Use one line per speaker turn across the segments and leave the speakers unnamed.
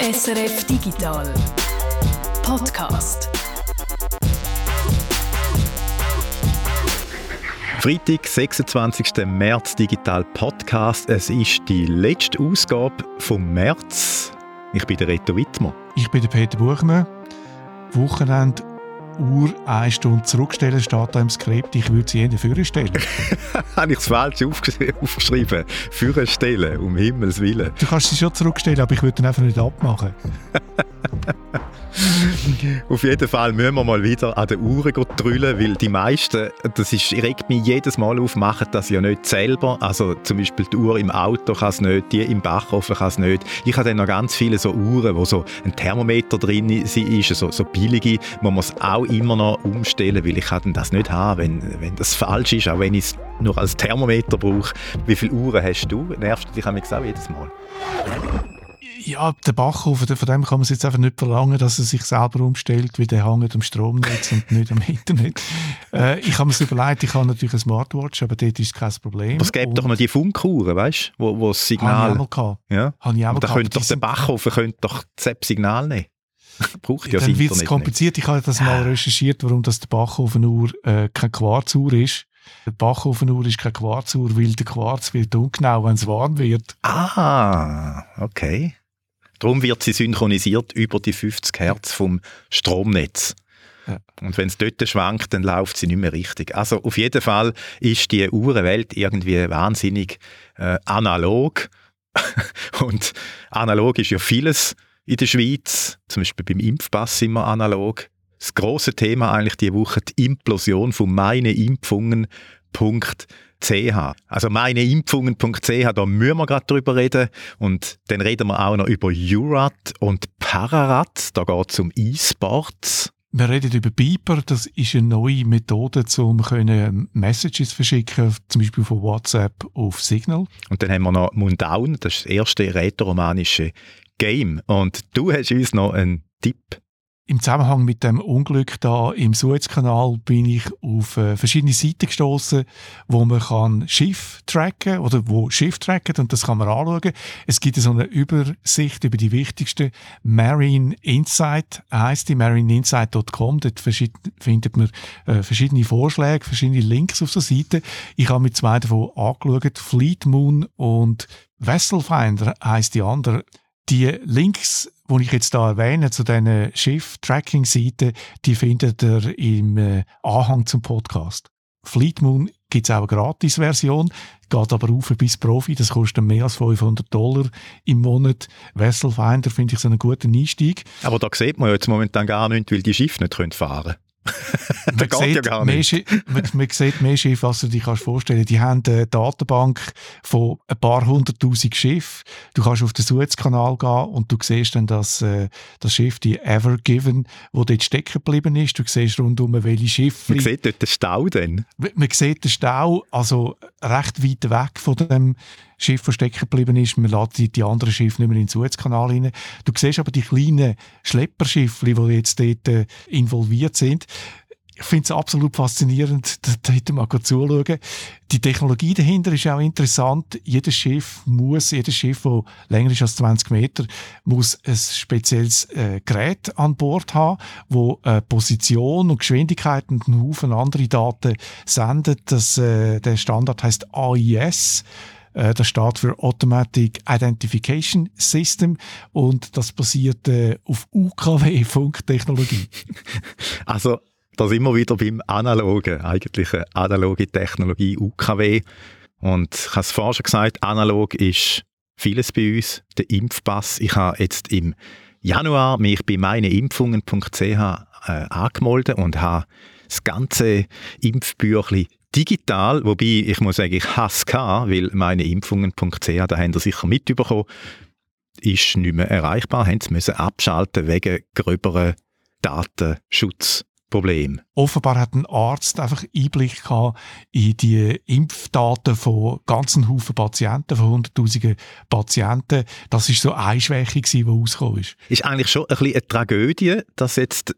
SRF Digital Podcast.
Freitag, 26. März Digital Podcast. Es ist die letzte Ausgabe vom März. Ich bin der Reto Wittmer.
Ich bin der Peter Buchmann. Wochenende Uhr eine Stunde zurückstellen, steht da im Skript. Ich würde sie Ihnen vorstellen.
Habe ich es falsch aufgeschrieben? Vorstellen, um Himmels Willen.
Du kannst sie schon zurückstellen, aber ich würde dann einfach nicht abmachen.
Auf jeden Fall müssen wir mal wieder an den Uhren drüllen, weil die meisten, das ist, regt mich jedes Mal auf, machen das ja nicht selber. Also zum Beispiel die Uhr im Auto kann es nicht, die im Backofen kann es nicht. Ich habe dann noch ganz viele so Uhren, wo so ein Thermometer drin ist, so, so billige, man es auch immer noch umstellen, weil ich kann das nicht haben, wenn, wenn das falsch ist, auch wenn ich es nur als Thermometer brauche. Wie viele Uhren hast du? Nervst du dich auch jedes Mal?
Ja, der Backofen, von dem kann man jetzt einfach nicht verlangen, dass er sich selber umstellt, weil der hängt am Stromnetz und nicht am Internet. Äh, ich habe mir überlegt, ich habe natürlich eine Smartwatch, aber dort ist kein Problem.
Aber es gibt doch noch die Funkuhren, weißt du, wo, wo das Signal...
Habe ich auch mal
Ja?
Habe ich auch mal
da könnte doch der Backofen könnte doch das Signal nehmen. Braucht ja
Dann wird es kompliziert. Ich habe das mal recherchiert, warum das der Bachofenuhr äh, kein Quarzuhr ist. Der Bachofenuhr ist kein Quarzuhr, weil der Quarz wird ungenau, wenn es warm wird.
Ah, okay. Darum wird sie synchronisiert über die 50 Hertz vom Stromnetz. Ja. Und wenn es dort schwankt, dann läuft sie nicht mehr richtig. Also auf jeden Fall ist die Uhrenwelt irgendwie wahnsinnig äh, analog. Und analog ist ja vieles in der Schweiz. Zum Beispiel beim Impfpass sind wir analog. Das große Thema eigentlich die Woche die Implosion von meineimpfungen.ch. Also meineimpfungen.ch, da müssen wir gerade drüber reden. Und dann reden wir auch noch über Jurat und Pararat. Da geht es um E-Sports.
Wir reden über Beeper, das ist eine neue Methode, um Messages verschicken, zum Beispiel von WhatsApp auf Signal.
Und dann haben wir noch Mundown, das ist das erste rätoromanische Game. Und du hast uns noch einen Tipp
im Zusammenhang mit dem Unglück da im Suezkanal bin ich auf äh, verschiedene Seiten gestoßen, wo man kann Schiff tracken oder wo Schiff tracken und das kann man anschauen. Es gibt so eine Übersicht über die wichtigsten Marine Insight heißt die marineinsight.com. Dort findet man äh, verschiedene Vorschläge, verschiedene Links auf der Seite. Ich habe mit zwei davon angeschaut, Fleet Moon und Vessel Finder heißt die andere. Die Links die ich jetzt da erwähne, zu diesen Schiff-Tracking-Seiten, die findet ihr im äh, Anhang zum Podcast. Fleetmoon gibt es auch eine Gratis-Version, geht aber auf bis Profi, das kostet mehr als 500 Dollar im Monat. Vessel Finder finde ich so einen guten Einstieg.
Aber da sieht man jetzt momentan gar nicht, weil die Schiffe nicht fahren können
man, geht ja gar nicht. man, man sieht mehr Schiffe, als du dir kannst vorstellen Die haben eine Datenbank von ein paar hunderttausend Schiffen. Du kannst auf den Suezkanal gehen und du siehst dann das, äh, das Schiff, die Ever Given, wo dort stecken geblieben ist. Du siehst rundum, welche Schiffe.
Man sieht dort den Stau dann?
Man sieht den Stau, also recht weit weg von dem Schiff, das stecken geblieben ist. Man lädt die, die anderen Schiffe nicht mehr in den Suezkanal rein. Du siehst aber die kleinen Schlepperschiffe, die jetzt dort äh, involviert sind. Ich finde es absolut faszinierend, da hätte man zuschauen. Die Technologie dahinter ist auch interessant. Jedes Schiff muss, jedes Schiff, das länger ist als 20 Meter, muss ein spezielles äh, Gerät an Bord haben, wo äh, Position und Geschwindigkeit und einen Haufen andere Daten sendet. Das, äh, der Standard heißt AIS. Äh, das steht für Automatic Identification System und das basiert äh, auf UKW-Funktechnologie.
Also da sind wir wieder beim analogen, eigentlich eine analoge Technologie UKW. Und ich habe es vorhin schon gesagt, analog ist vieles bei uns, der Impfpass. Ich habe jetzt im Januar mich bei meineimpfungen.ch äh, angemeldet und habe das ganze Impfbüchlein digital, wobei ich muss sagen, ich hasse es, weil meineimpfungen.ch, da haben Sie sicher mitbekommen, ist nicht mehr erreichbar, haben sie müssen abschalten wegen gröberen Datenschutz Problem.
Offenbar hat ein Arzt einfach Einblick gehabt in die Impfdaten von ganzen Haufen Patienten, von hunderttausenden Patienten. Das ist so eine Schwäche die rausgekommen ist.
Ist eigentlich schon ein bisschen eine Tragödie, dass jetzt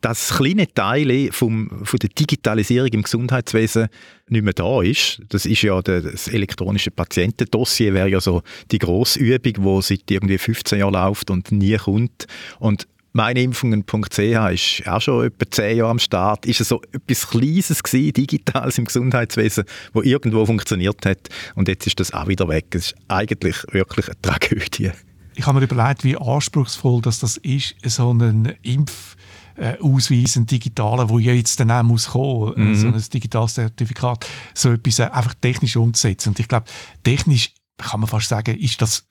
das kleine Teil vom, von der Digitalisierung im Gesundheitswesen nicht mehr da ist. Das ist ja das elektronische Patientendossier wäre ja so die Grossübung, die seit irgendwie 15 Jahren läuft und nie kommt. Und meineimpfungen.ch ist auch schon etwa zehn Jahre am Start. Ist es so etwas Kleines gewesen, Digitales im Gesundheitswesen, wo irgendwo funktioniert hat und jetzt ist das auch wieder weg. Es ist eigentlich wirklich eine Tragödie.
Ich habe mir überlegt, wie anspruchsvoll dass das ist, so einen Impf Ausweis, ein digitaler, wo ja jetzt dann auch muss kommen, mhm. so ein digitales Zertifikat, so etwas einfach technisch umzusetzen. Und ich glaube, technisch kann man fast sagen, ist das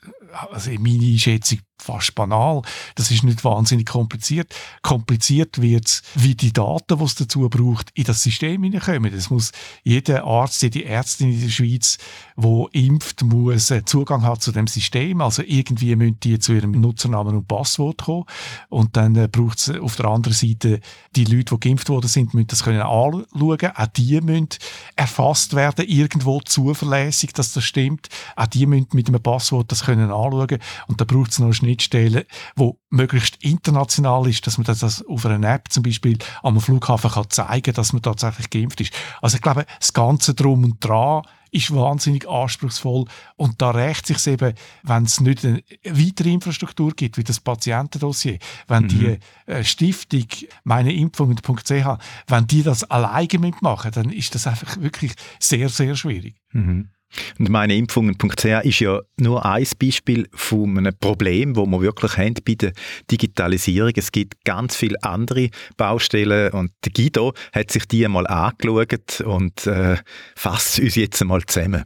also in meiner Einschätzung fast banal. Das ist nicht wahnsinnig kompliziert. Kompliziert wird es, wie die Daten, die es dazu braucht, in das System hineinkommen. Das muss jeder Arzt, jede Ärztin in der Schweiz, wo impft, muss äh, Zugang haben zu dem System. Also irgendwie müssen die zu ihrem Nutzernamen und Passwort kommen. Und dann äh, braucht es auf der anderen Seite die Leute, die geimpft worden sind, müssen das können anschauen. Auch die müssen erfasst werden, irgendwo zuverlässig, dass das stimmt. Auch die müssen mit einem Passwort das können anschauen. Und da braucht es noch eine Schnittstelle, wo möglichst international ist, dass man das auf einer App zum Beispiel am Flughafen kann zeigen, dass man tatsächlich geimpft ist. Also ich glaube, das Ganze drum und dran ist wahnsinnig anspruchsvoll und da rächt sich eben, wenn es nicht eine weitere Infrastruktur gibt, wie das Patientendossier, wenn mhm. die äh, Stiftung meineimpfungen.ch, wenn die das alleine mitmachen, dann ist das einfach wirklich sehr, sehr schwierig.
Mhm. Und meine Impfungen.ch ist ja nur ein Beispiel von einem Problem, wo wir wirklich haben bei der Digitalisierung. Es gibt ganz viele andere Baustellen und Guido hat sich die einmal angeschaut und äh, fasst uns jetzt einmal zusammen.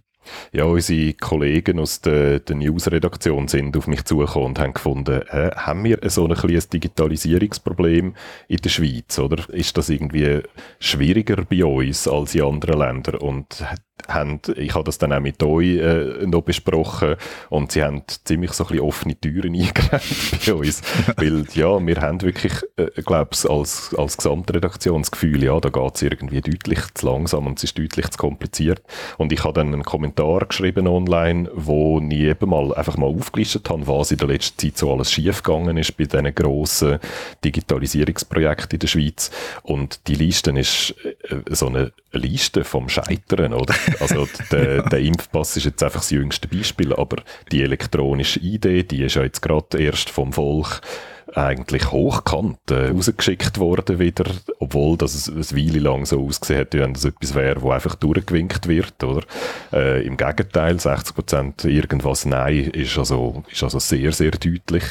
Ja, unsere Kollegen aus der, der News-Redaktion sind auf mich zugekommen und haben gefunden, äh, haben wir so ein kleines Digitalisierungsproblem in der Schweiz, oder? Ist das irgendwie schwieriger bei uns als in anderen Ländern? Und haben, ich habe das dann auch mit euch äh, noch besprochen und sie haben ziemlich so ein bisschen offene Türen eingerannt bei uns, weil ja, wir haben wirklich, äh, glaube ich, als, als Gesamtredaktion das Gefühl, ja, da geht es irgendwie deutlich zu langsam und es ist deutlich zu kompliziert. Und ich habe dann einen Kommentar geschrieben online, wo ich eben mal einfach mal aufgelistet habe, was in der letzten Zeit so alles schiefgegangen ist bei diesen grossen Digitalisierungsprojekten in der Schweiz. Und die Liste ist äh, so eine Liste vom Scheitern, oder? Also der, der, Impfpass ist jetzt einfach das jüngste Beispiel, aber die elektronische Idee, die ist ja jetzt gerade erst vom Volk eigentlich hochkant äh, rausgeschickt worden wieder, obwohl das eine Weile lang so ausgesehen hat, wenn das etwas wäre, wo einfach durchgewinkt wird, oder? Äh, Im Gegenteil, 60% irgendwas Nein ist also, ist also sehr, sehr deutlich.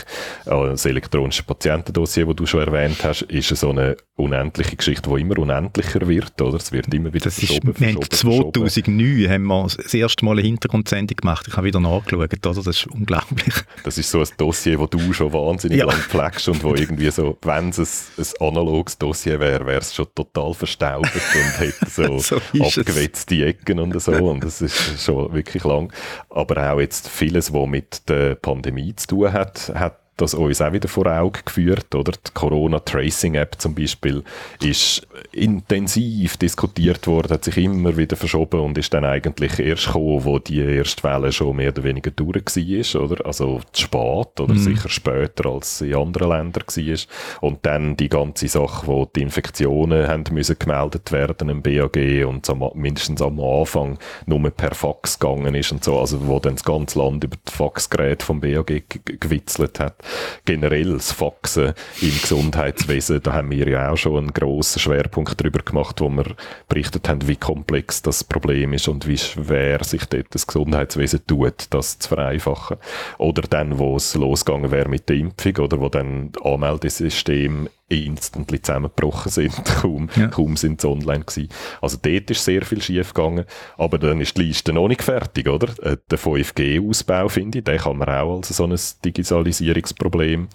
Äh, das elektronische Patientendossier, das du schon erwähnt hast, ist so eine unendliche Geschichte, die immer unendlicher wird, oder? Es wird immer wieder
das verschoben, ist, verschoben, 2009 haben wir das erste Mal eine Hintergrundsendung gemacht. Ich habe wieder nachgeschaut, oder? Das ist unglaublich.
Das ist so ein Dossier, das du schon wahnsinnig ja. lang pflegst merkst und wo irgendwie so, wenn es ein, ein analoges Dossier wäre, wäre es schon total verstaubt und hätte so, so abgewetzte Ecken und so und das ist schon wirklich lang. Aber auch jetzt vieles, was mit der Pandemie zu tun hat, hat das uns auch wieder vor Augen geführt, oder? Die Corona-Tracing-App zum Beispiel ist intensiv diskutiert worden, hat sich immer wieder verschoben und ist dann eigentlich erst gekommen, wo die erste Welle schon mehr oder weniger durch war, oder? Also zu spät oder mhm. sicher später als in anderen Ländern war. Und dann die ganze Sache, wo die Infektionen haben müssen gemeldet werden im BAG und am, mindestens am Anfang nur per Fax gegangen ist und so, also wo dann das ganze Land über das Faxgerät vom BAG gewitzelt hat generell das Faxen im Gesundheitswesen, da haben wir ja auch schon einen grossen Schwerpunkt darüber gemacht, wo wir berichtet haben, wie komplex das Problem ist und wie schwer sich dort das Gesundheitswesen tut, das zu vereinfachen. Oder dann, wo es losgegangen wäre mit der Impfung oder wo dann Anmeldesystem instantly zusammengebrochen sind. kaum, ja. kaum sind sie online gewesen. Also dort ist sehr viel schief gegangen. Aber dann ist die Liste noch nicht fertig, oder? Äh, der 5G-Ausbau, finde ich, den kann man auch als so ein Digitalisierungsproblem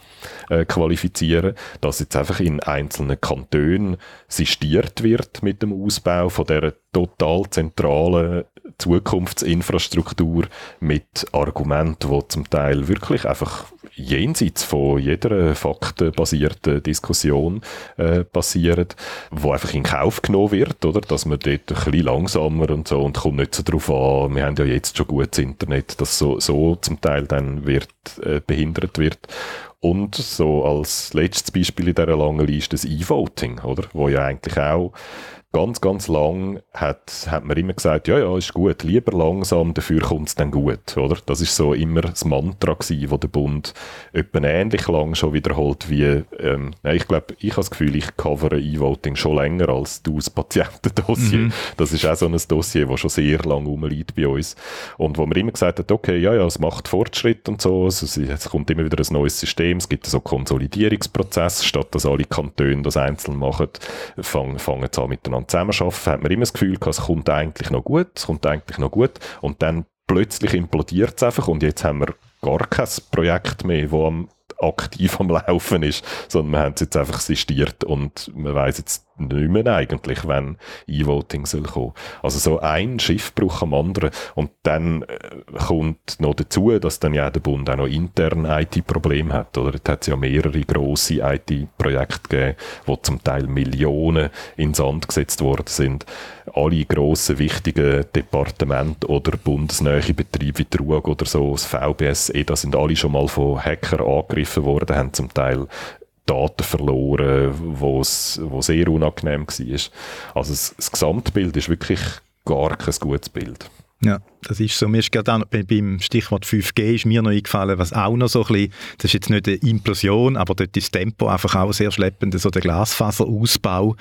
äh, qualifizieren. Dass jetzt einfach in einzelnen Kantonen sistiert wird mit dem Ausbau von der total zentralen Zukunftsinfrastruktur mit Argumenten, die zum Teil wirklich einfach jenseits von jeder faktenbasierten Diskussion äh, passieren, wo einfach in Kauf genommen wird, oder? Dass man dort ein bisschen langsamer und so und kommt nicht so drauf an, wir haben ja jetzt schon gutes Internet, dass so, so zum Teil dann wird, äh, behindert wird. Und so als letztes Beispiel in dieser langen Liste das E-Voting, oder? Wo ja eigentlich auch ganz, ganz lang hat, hat man immer gesagt, ja, ja, ist gut, lieber langsam, dafür kommt es dann gut, oder? Das ist so immer das Mantra gewesen, wo der Bund etwa ähnlich lang schon wiederholt wie, ähm, ich glaube, ich habe das Gefühl, ich covere E-Voting schon länger als du das Patientendossier. Mhm. Das ist auch so ein Dossier, das schon sehr lang rumliegt bei uns. Und wo man immer gesagt hat, okay, ja, ja, es macht Fortschritt und so, es, es kommt immer wieder ein neues System, es gibt so Konsolidierungsprozess, statt dass alle Kantone das einzeln machen, fangen, fangen sie an miteinander miteinander zusammenarbeiten, hat man immer das Gefühl gehabt, es kommt eigentlich noch gut, es kommt eigentlich noch gut. Und dann plötzlich implodiert es einfach und jetzt haben wir gar kein Projekt mehr, das aktiv am Laufen ist, sondern wir haben es jetzt einfach sistiert und man weiß jetzt nicht mehr eigentlich, wenn E-Voting soll kommen. Also so ein Schiffbruch am anderen und dann äh, kommt noch dazu, dass dann ja der Bund auch noch intern IT-Probleme hat, oder? Es hat ja mehrere grosse IT-Projekte gegeben, wo zum Teil Millionen ins Sand gesetzt worden sind. Alle grossen, wichtigen Departemente oder bundesnähe Betriebe wie Trug oder so, das VBS, eh, da sind alle schon mal von Hackern angegriffen worden, haben zum Teil Daten verloren, wo es sehr unangenehm war. Also das, das Gesamtbild ist wirklich gar kein gutes Bild.
Ja, das ist so. Mir ist gerade beim Stichwort 5G ist mir noch eingefallen, was auch noch so ein bisschen, das ist jetzt nicht eine Implosion, aber dort ist das Tempo einfach auch sehr schleppend, so der Glasfaserausbau.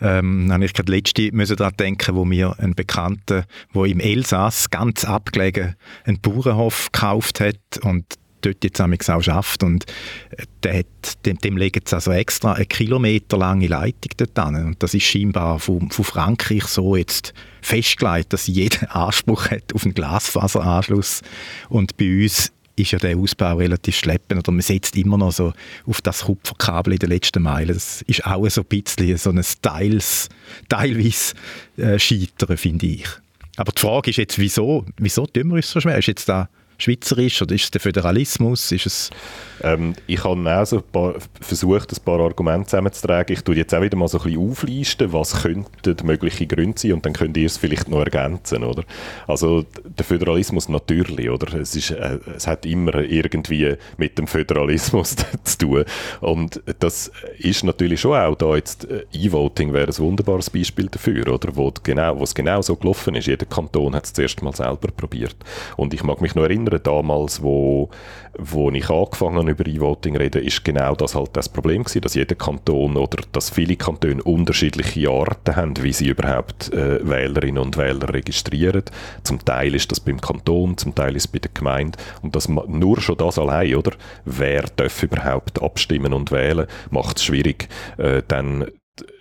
Ähm, habe ich gerade letzte müssen daran denken, wo mir ein Bekannter, wo im Elsass ganz abgelegen einen Bauernhof gekauft hat und dort jetzt auch schafft und äh, der hat, dem, dem legen sie also extra eine kilometerlange Leitung dort an und das ist scheinbar von, von Frankreich so jetzt festgelegt, dass jeder Anspruch hat auf einen Glasfaseranschluss und bei uns ist ja der Ausbau relativ schleppend oder man setzt immer noch so auf das Kupferkabel in der letzten Meile. Das ist auch so ein bisschen so ein Teils, teilweise äh, Scheitern, finde ich. Aber die Frage ist jetzt, wieso, wieso tun wir uns so schwer? Ist jetzt da schweizerisch oder ist es der Föderalismus? Ist es
ähm, ich habe auch versucht, ein paar Argumente zusammenzutragen. Ich tue jetzt auch wieder mal so ein bisschen auflisten, was könnten mögliche Gründe sein und dann könnt ihr es vielleicht noch ergänzen, oder? Also der Föderalismus natürlich, oder? Es, ist, äh, es hat immer irgendwie mit dem Föderalismus zu tun und das ist natürlich schon auch da jetzt äh, E-Voting wäre ein wunderbares Beispiel dafür, oder? Wo genau, wo es genau so gelaufen ist. Jeder Kanton hat es zuerst mal selber probiert und ich mag mich noch erinnern, damals, wo, wo ich angefangen habe über E-Voting reden, ist genau das halt das Problem gewesen, dass jeder Kanton oder dass viele Kantone unterschiedliche Arten haben, wie sie überhaupt äh, Wählerinnen und Wähler registrieren. Zum Teil ist das beim Kanton, zum Teil ist es bei der Gemeinde und das nur schon das allein, oder? Wer darf überhaupt abstimmen und wählen, macht es schwierig, äh, dann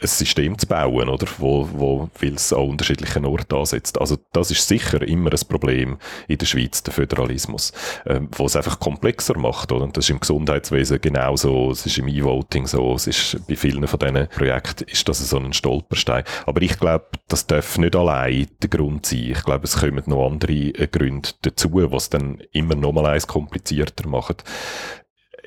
ein System zu bauen, oder? Wo, wo, weil es an unterschiedlichen Orten ansetzt. Also, das ist sicher immer ein Problem in der Schweiz, der Föderalismus, ähm, wo es einfach komplexer macht, oder? Und das ist im Gesundheitswesen genauso, es ist im E-Voting so, es ist bei vielen von diesen Projekten ist das so ein Stolperstein. Aber ich glaube, das darf nicht allein der Grund sein. Ich glaube, es kommen noch andere äh, Gründe dazu, was dann immer noch mal eins komplizierter macht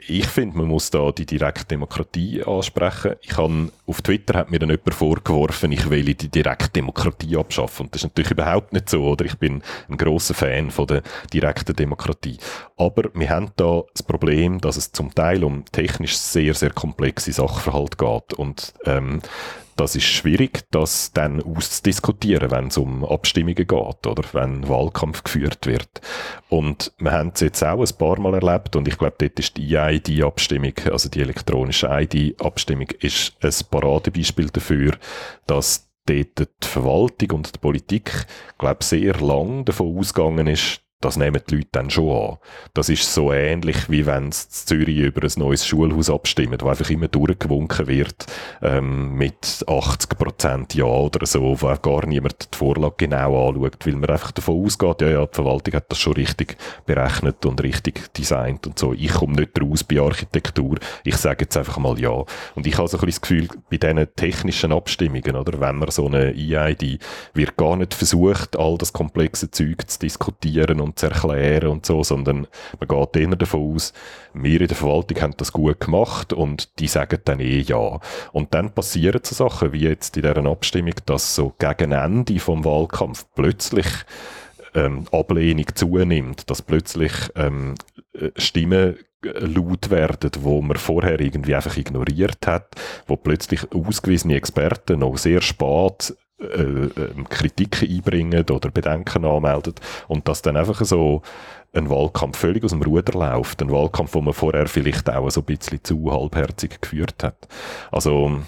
ich finde, man muss da die direkte Demokratie ansprechen. Ich habe, auf Twitter hat mir dann jemand vorgeworfen, ich will die direkte Demokratie abschaffen. Und das ist natürlich überhaupt nicht so, oder? Ich bin ein großer Fan von der direkten Demokratie. Aber wir haben da das Problem, dass es zum Teil um technisch sehr, sehr komplexe Sachverhalte geht. Und, ähm, das ist schwierig, das dann auszudiskutieren, wenn es um Abstimmungen geht oder wenn Wahlkampf geführt wird. Und wir haben es jetzt auch ein paar Mal erlebt und ich glaube, dort ist die EID-Abstimmung, also die elektronische ID-Abstimmung, ist ein Paradebeispiel dafür, dass dort die Verwaltung und die Politik, glaube sehr lang davon ausgegangen ist, das nehmen die Leute dann schon an. Das ist so ähnlich, wie wenn es Zürich über ein neues Schulhaus abstimmt, wo einfach immer durchgewunken wird, ähm, mit 80 Prozent Ja oder so, wo auch gar niemand die Vorlage genau anschaut, weil man einfach davon ausgeht, ja, ja, die Verwaltung hat das schon richtig berechnet und richtig designt und so. Ich komme nicht raus bei Architektur. Ich sage jetzt einfach mal Ja. Und ich habe so ein bisschen das Gefühl, bei diesen technischen Abstimmungen, oder, wenn man so eine EID, wird gar nicht versucht, all das komplexe Zeug zu diskutieren und zu erklären und so, sondern man geht eher davon aus, wir in der Verwaltung haben das gut gemacht und die sagen dann eh ja. Und dann passieren so Sachen wie jetzt in dieser Abstimmung, dass so gegen Ende vom Wahlkampf plötzlich ähm, Ablehnung zunimmt, dass plötzlich ähm, äh, Stimmen laut werden, wo man vorher irgendwie einfach ignoriert hat, wo plötzlich ausgewiesene Experten noch sehr spät äh, ähm, Kritik einbringen oder Bedenken anmelden und dass dann einfach so ein Wahlkampf völlig aus dem Ruder läuft, ein Wahlkampf, wo man vorher vielleicht auch so ein bisschen zu halbherzig geführt hat. Also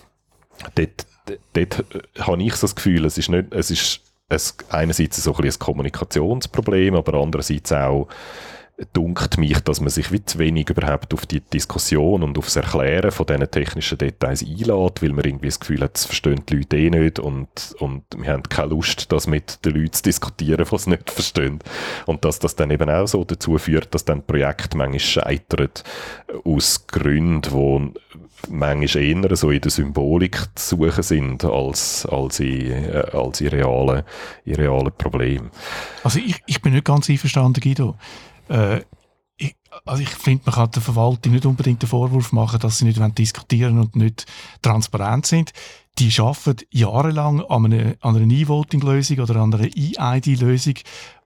dort, dort äh, habe ich so das Gefühl, es ist nicht, es ist es, einerseits so ein, ein Kommunikationsproblem, aber andererseits auch dunkt mich, dass man sich zu wenig überhaupt auf die Diskussion und aufs Erklären von diesen technischen Details einlädt, weil man irgendwie das Gefühl hat, das verstehen die Leute eh nicht und, und wir haben keine Lust, das mit den Leuten zu diskutieren, die es nicht verstehen. Und dass das dann eben auch so dazu führt, dass dann Projekte manchmal scheitern aus Gründen, die manchmal eher so in der Symbolik zu suchen sind, als, als, in, äh, als in, realen, realen Problemen.
Also ich, ich bin nicht ganz einverstanden, Guido. Äh, ich, also ich finde, man kann der Verwaltung nicht unbedingt den Vorwurf machen, dass sie nicht diskutieren und nicht transparent sind. Die arbeiten jahrelang an einer, an einer E-Voting-Lösung oder an einer E-ID-Lösung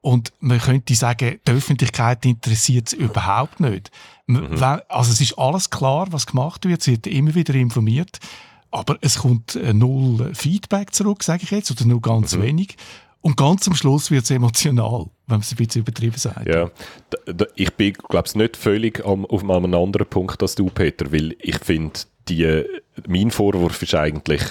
und man könnte sagen, die Öffentlichkeit interessiert es überhaupt nicht. Mhm. Also es ist alles klar, was gemacht wird, sie wird immer wieder informiert, aber es kommt äh, null Feedback zurück, sage ich jetzt, oder nur ganz mhm. wenig. Und ganz am Schluss wird es emotional, wenn man es ein bisschen übertrieben sagt.
Ja, ich bin, glaube ich, nicht völlig am, auf einem anderen Punkt als du, Peter, weil ich finde, mein Vorwurf ist eigentlich,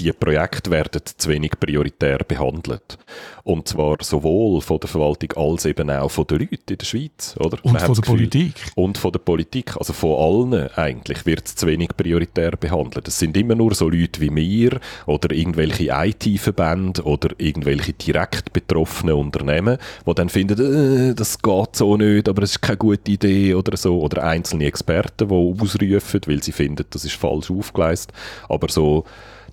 die Projekte werden zu wenig prioritär behandelt. Und zwar sowohl von der Verwaltung als eben auch von den Leuten in der Schweiz. Oder?
Und von der Gefühl, Politik.
Und von der Politik. Also von allen eigentlich wird es zu wenig prioritär behandelt. Es sind immer nur so Leute wie wir oder irgendwelche IT-Verbände oder irgendwelche direkt betroffene Unternehmen, die dann finden, äh, das geht so nicht, aber es ist keine gute Idee oder so. Oder einzelne Experten, die ausrufen, weil sie finden, das ist falsch aufgeleistet. Aber so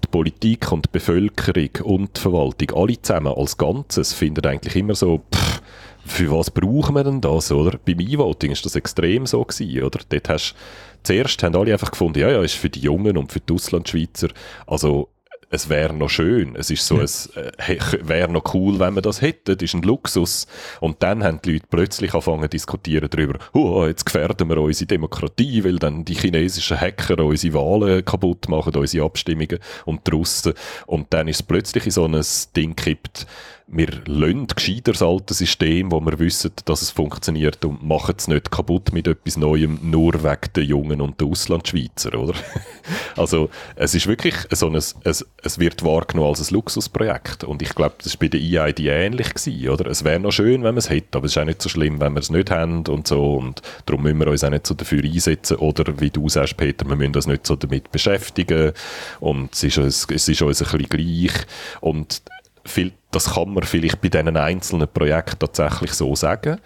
die Politik und die Bevölkerung und die Verwaltung, alle zusammen als Ganzes, finden eigentlich immer so, pff, für was brauchen wir denn das, oder? Beim E-Voting ist das extrem so gewesen, oder? Dort hast, zuerst haben alle einfach gefunden, ja, ja, ist für die Jungen und für die Auslandschweizer, also es wäre noch schön. Es ist so, ja. es äh, wäre noch cool, wenn wir das hätten. Das ist ein Luxus. Und dann haben die Leute plötzlich angefangen zu diskutieren darüber, oh, jetzt gefährden wir unsere Demokratie, weil dann die chinesischen Hacker unsere Wahlen kaputt machen, unsere Abstimmungen und die Russen. Und dann ist es plötzlich in so ein Ding gekippt, wir lassen gescheiter das alte System, wo wir wissen, dass es funktioniert und machen es nicht kaputt mit etwas Neuem, nur wegen der Jungen und der Auslandschweizer, oder? also, es ist wirklich so ein, es, es wird wahrgenommen als ein Luxusprojekt. Und ich glaube, das war bei der EID ähnlich gewesen, oder? Es wäre noch schön, wenn wir es hätten, aber es ist auch nicht so schlimm, wenn wir es nicht haben und so. Und darum müssen wir uns auch nicht so dafür einsetzen. Oder wie du sagst, Peter, wir müssen uns nicht so damit beschäftigen. Und es ist uns, es ist uns ein bisschen gleich. Und viel, das kann man vielleicht bei diesen einzelnen Projekten tatsächlich so sagen.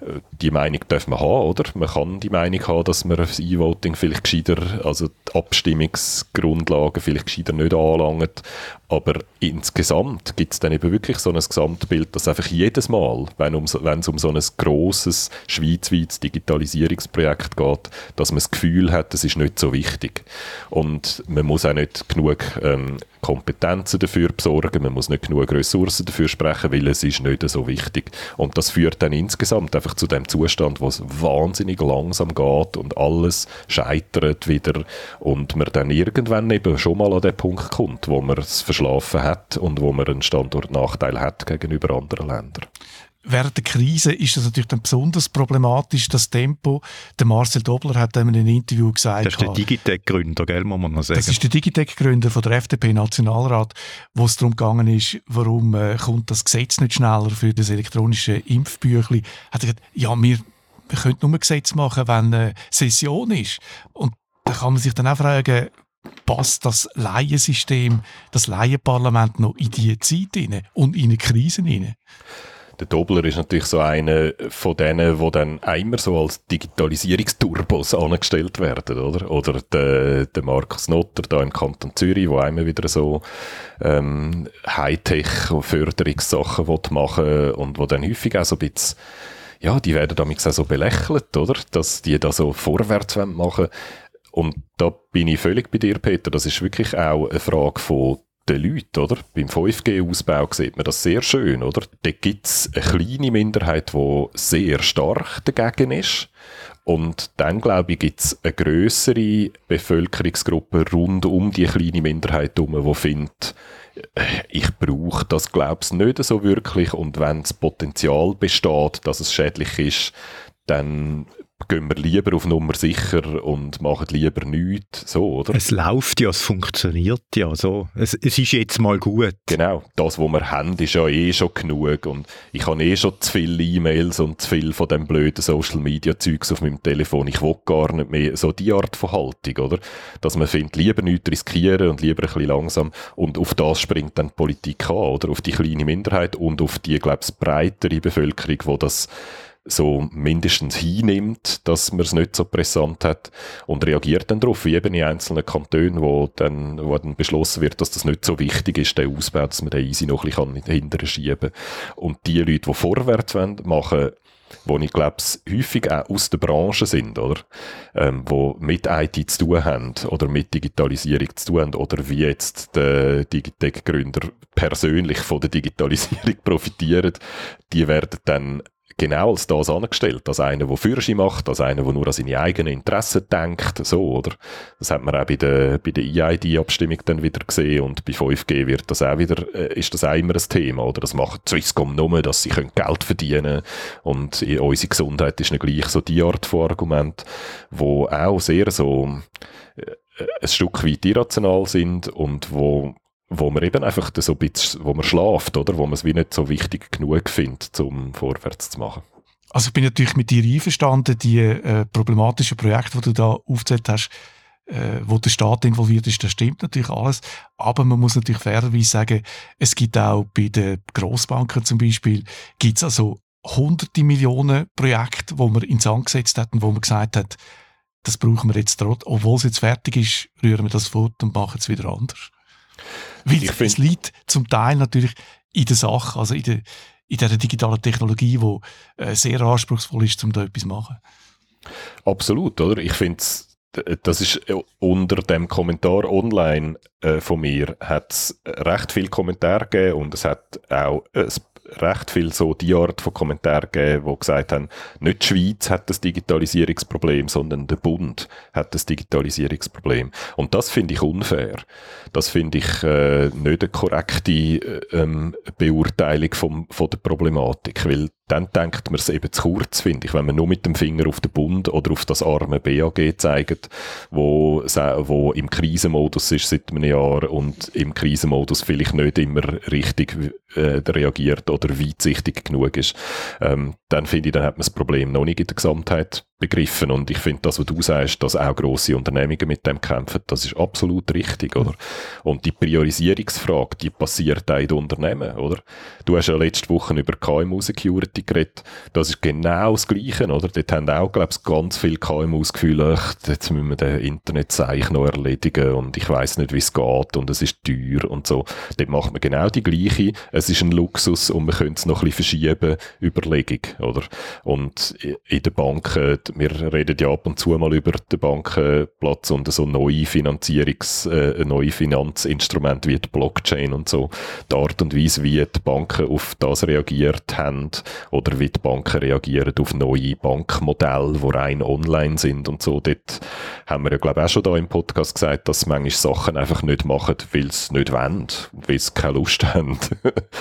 Äh, die Meinung darf man haben, oder? Man kann die Meinung haben, dass man das E-Voting vielleicht gescheiter, also die Abstimmungsgrundlagen vielleicht gescheiter nicht anlangt. Aber insgesamt gibt es dann eben wirklich so ein Gesamtbild, dass einfach jedes Mal, wenn, um, es um so ein grosses schweizweites Digitalisierungsprojekt geht, dass man das Gefühl hat, es ist nicht so wichtig. Und man muss auch nicht genug ähm, Kompetenzen dafür besorgen, man muss nicht genug Ressourcen dafür sprechen, weil es ist nicht so wichtig. Und das führt dann insgesamt einfach zu dem Zustand, wo es wahnsinnig langsam geht und alles scheitert wieder und man dann irgendwann eben schon mal an den Punkt kommt, wo man es verschlafen hat und wo man einen Standortnachteil hat gegenüber anderen Ländern.
Während der Krise ist das natürlich dann besonders problematisch, das Tempo. Der Marcel Dobler hat in einem Interview gesagt...
Das ist der Digitec-Gründer, gell, muss man noch sagen.
Das ist der Digitec-Gründer von der FDP-Nationalrat, wo es darum gegangen ist, warum äh, kommt das Gesetz nicht schneller für das elektronische Impfbüchli. Hat er gesagt, ja, wir, wir können nur ein Gesetz machen, wenn eine Session ist. Und da kann man sich dann auch fragen, passt das Laiensystem, das Laienparlament noch in diese Zeit hinein und in eine Krise hinein?
Der Dobler ist natürlich so einer von denen, die dann immer so als Digitalisierungsturbos angestellt werden, oder? Oder der, der Markus Notter da im Kanton Zürich, der immer wieder so ähm, Hightech-Förderungssachen machen und wo dann häufig auch so ein bisschen ja, die werden damit auch so belächelt, oder? Dass die da so vorwärts machen wollen. Und da bin ich völlig bei dir, Peter. Das ist wirklich auch eine Frage von den Leuten, oder? Beim 5G-Ausbau sieht man das sehr schön, oder? Da gibt es eine kleine Minderheit, die sehr stark dagegen ist. Und dann, glaube ich, gibt es eine größere Bevölkerungsgruppe rund um die kleine Minderheit herum, die findet, ich brauche das, glaube ich, nicht so wirklich. Und wenn das Potenzial besteht, dass es schädlich ist, dann gehen wir lieber auf Nummer sicher und machen lieber nichts, so, oder?
Es läuft ja, es funktioniert ja, so. Es, es ist jetzt mal gut.
Genau, das, was wir haben, ist ja eh schon genug und ich habe eh schon zu viele E-Mails und zu viel von dem blöden Social-Media-Zeugs auf meinem Telefon. Ich will gar nicht mehr so die Art von Haltung, oder? Dass man findet, lieber nichts riskieren und lieber ein bisschen langsam und auf das springt dann die Politik an, oder? Auf die kleine Minderheit und auf die, glaube ich, breitere Bevölkerung, wo das so mindestens hinnimmt, dass man es nicht so pressant hat und reagiert dann darauf, wie eben in einzelnen Kantonen, wo dann, wo dann beschlossen wird, dass das nicht so wichtig ist, der Ausbau, dass man den easy noch ein bisschen hinterher schieben kann. Und die Leute, die vorwärts wollen, machen wo ich glaube, häufig auch aus der Branche sind, oder? Ähm, wo mit IT zu tun haben oder mit Digitalisierung zu tun haben oder wie jetzt der Digitec-Gründer persönlich von der Digitalisierung profitieren, die werden dann genau als das angestellt, als einer, der Führerschein macht, als einer, der nur an seine eigenen Interessen denkt, so, oder? Das hat man auch bei der, bei der EID-Abstimmung dann wieder gesehen und bei 5G wird das auch wieder, äh, ist das auch immer ein Thema, oder? Das macht Swisscom nur, dass sie können Geld verdienen und unsere Gesundheit ist nicht gleich so die Art von Argument, wo auch sehr so, äh, ein Stück weit irrational sind und wo wo man eben einfach so ein bisschen, wo man schlaft, oder? Wo man es wie nicht so wichtig genug findet, um vorwärts zu machen.
Also ich bin natürlich mit dir einverstanden, die äh, problematischen Projekte, die du da aufgezählt hast, äh, wo der Staat involviert ist, das stimmt natürlich alles. Aber man muss natürlich fairerweise sagen, es gibt auch bei den Grossbanken zum Beispiel, gibt es also hunderte Millionen Projekte, wo man ins Sand gesetzt hat und wo man gesagt hat, das brauchen wir jetzt trotzdem, obwohl es jetzt fertig ist, rühren wir das fort und machen es wieder anders. Weil ich es liegt zum Teil natürlich in der Sache, also in der, in der digitalen Technologie, die äh, sehr anspruchsvoll ist, um da etwas zu machen.
Absolut, oder? Ich finde das ist äh, unter dem Kommentar online äh, von mir hat es recht viel Kommentare gegeben und es hat auch ein recht viel so die Art von Kommentaren gegeben, die gesagt haben, nicht die Schweiz hat das Digitalisierungsproblem, sondern der Bund hat das Digitalisierungsproblem. Und das finde ich unfair. Das finde ich äh, nicht eine korrekte äh, ähm, Beurteilung vom, von der Problematik, weil dann denkt man es eben zu kurz, finde ich, wenn man nur mit dem Finger auf den Bund oder auf das arme BAG zeigt, wo, wo im Krisenmodus ist seit einem Jahr und im Krisenmodus vielleicht nicht immer richtig äh, reagiert oder weitsichtig genug ist, ähm, dann finde ich, dann hat man das Problem noch nicht in der Gesamtheit begriffen. Und ich finde, das, was du sagst, dass auch grosse Unternehmungen mit dem kämpfen, das ist absolut richtig, oder? Und die Priorisierungsfrage, die passiert auch in den Unternehmen, oder? Du hast ja letzte Woche über KMU-Security geredet. Das ist genau das Gleiche, oder? Dort haben auch, glaube ich, ganz viele KMUs Gefühl, ach, jetzt müssen wir den Internetzeich noch erledigen und ich weiß nicht, wie es geht und es ist teuer und so. Dort macht man genau die gleiche. Es ist ein Luxus und man könnte es noch ein bisschen verschieben, Überlegung. Oder? Und in den Banken, wir reden ja ab und zu mal über den Bankenplatz und so neue Finanzierungs, äh, neue Finanzinstrumente wie die Blockchain und so. Die Art und Weise, wie die Banken auf das reagiert haben oder wie die Banken reagieren auf neue Bankmodelle, die rein online sind und so. Dort haben wir ja, glaube ich, auch schon da im Podcast gesagt, dass manche Sachen einfach nicht machen, weil sie nicht wollen, weil sie keine Lust haben.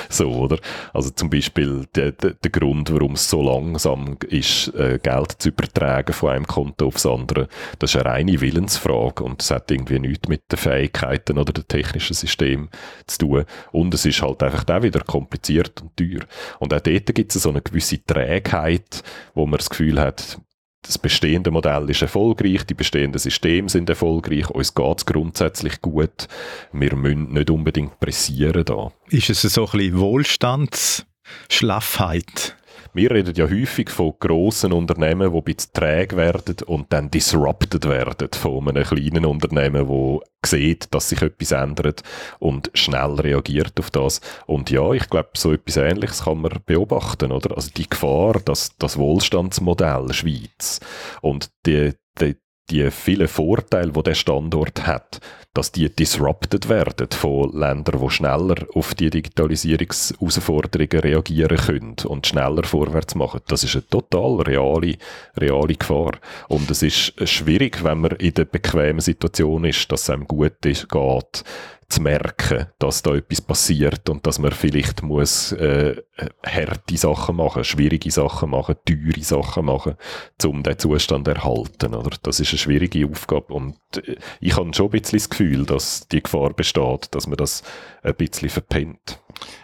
so, oder? Also zum Beispiel der, der, der Grund, warum es so langsam ist, äh, Geld zu übertragen von einem Konto aufs andere, das ist eine reine Willensfrage und das hat irgendwie nichts mit den Fähigkeiten oder dem technischen System zu tun. Und es ist halt einfach auch wieder kompliziert und teuer. Und auch dort gibt es so eine gewisse Trägheit, wo man das Gefühl hat, das bestehende Modell ist erfolgreich, die bestehenden Systeme sind erfolgreich, uns geht es grundsätzlich gut. Wir müssen nicht unbedingt pressieren da.
Ist es so ein bisschen Wohlstandsschlaffheit?
Wir reden ja häufig von grossen Unternehmen, die ein bisschen träge werden und dann disrupted werden von einem kleinen Unternehmen, wo sieht, dass sich etwas ändert und schnell reagiert auf das. Und ja, ich glaube, so etwas Ähnliches kann man beobachten, oder? Also die Gefahr, dass das Wohlstandsmodell Schweiz und die, die, die vielen Vorteile, die der Standort hat, dass die disrupted werden von Ländern, die schneller auf die Digitalisierungsausforderungen reagieren können und schneller vorwärts machen. Das ist eine total reale, reale Gefahr. Und es ist schwierig, wenn man in der bequemen Situation ist, dass es einem gut ist, geht, zu merken, dass da etwas passiert und dass man vielleicht muss äh, harte Sachen machen, schwierige Sachen machen, teure Sachen machen, um den Zustand zu erhalten. Oder? Das ist eine schwierige Aufgabe und äh, ich habe schon ein bisschen das Gefühl, dass die Gefahr besteht, dass man das ein bisschen verpennt.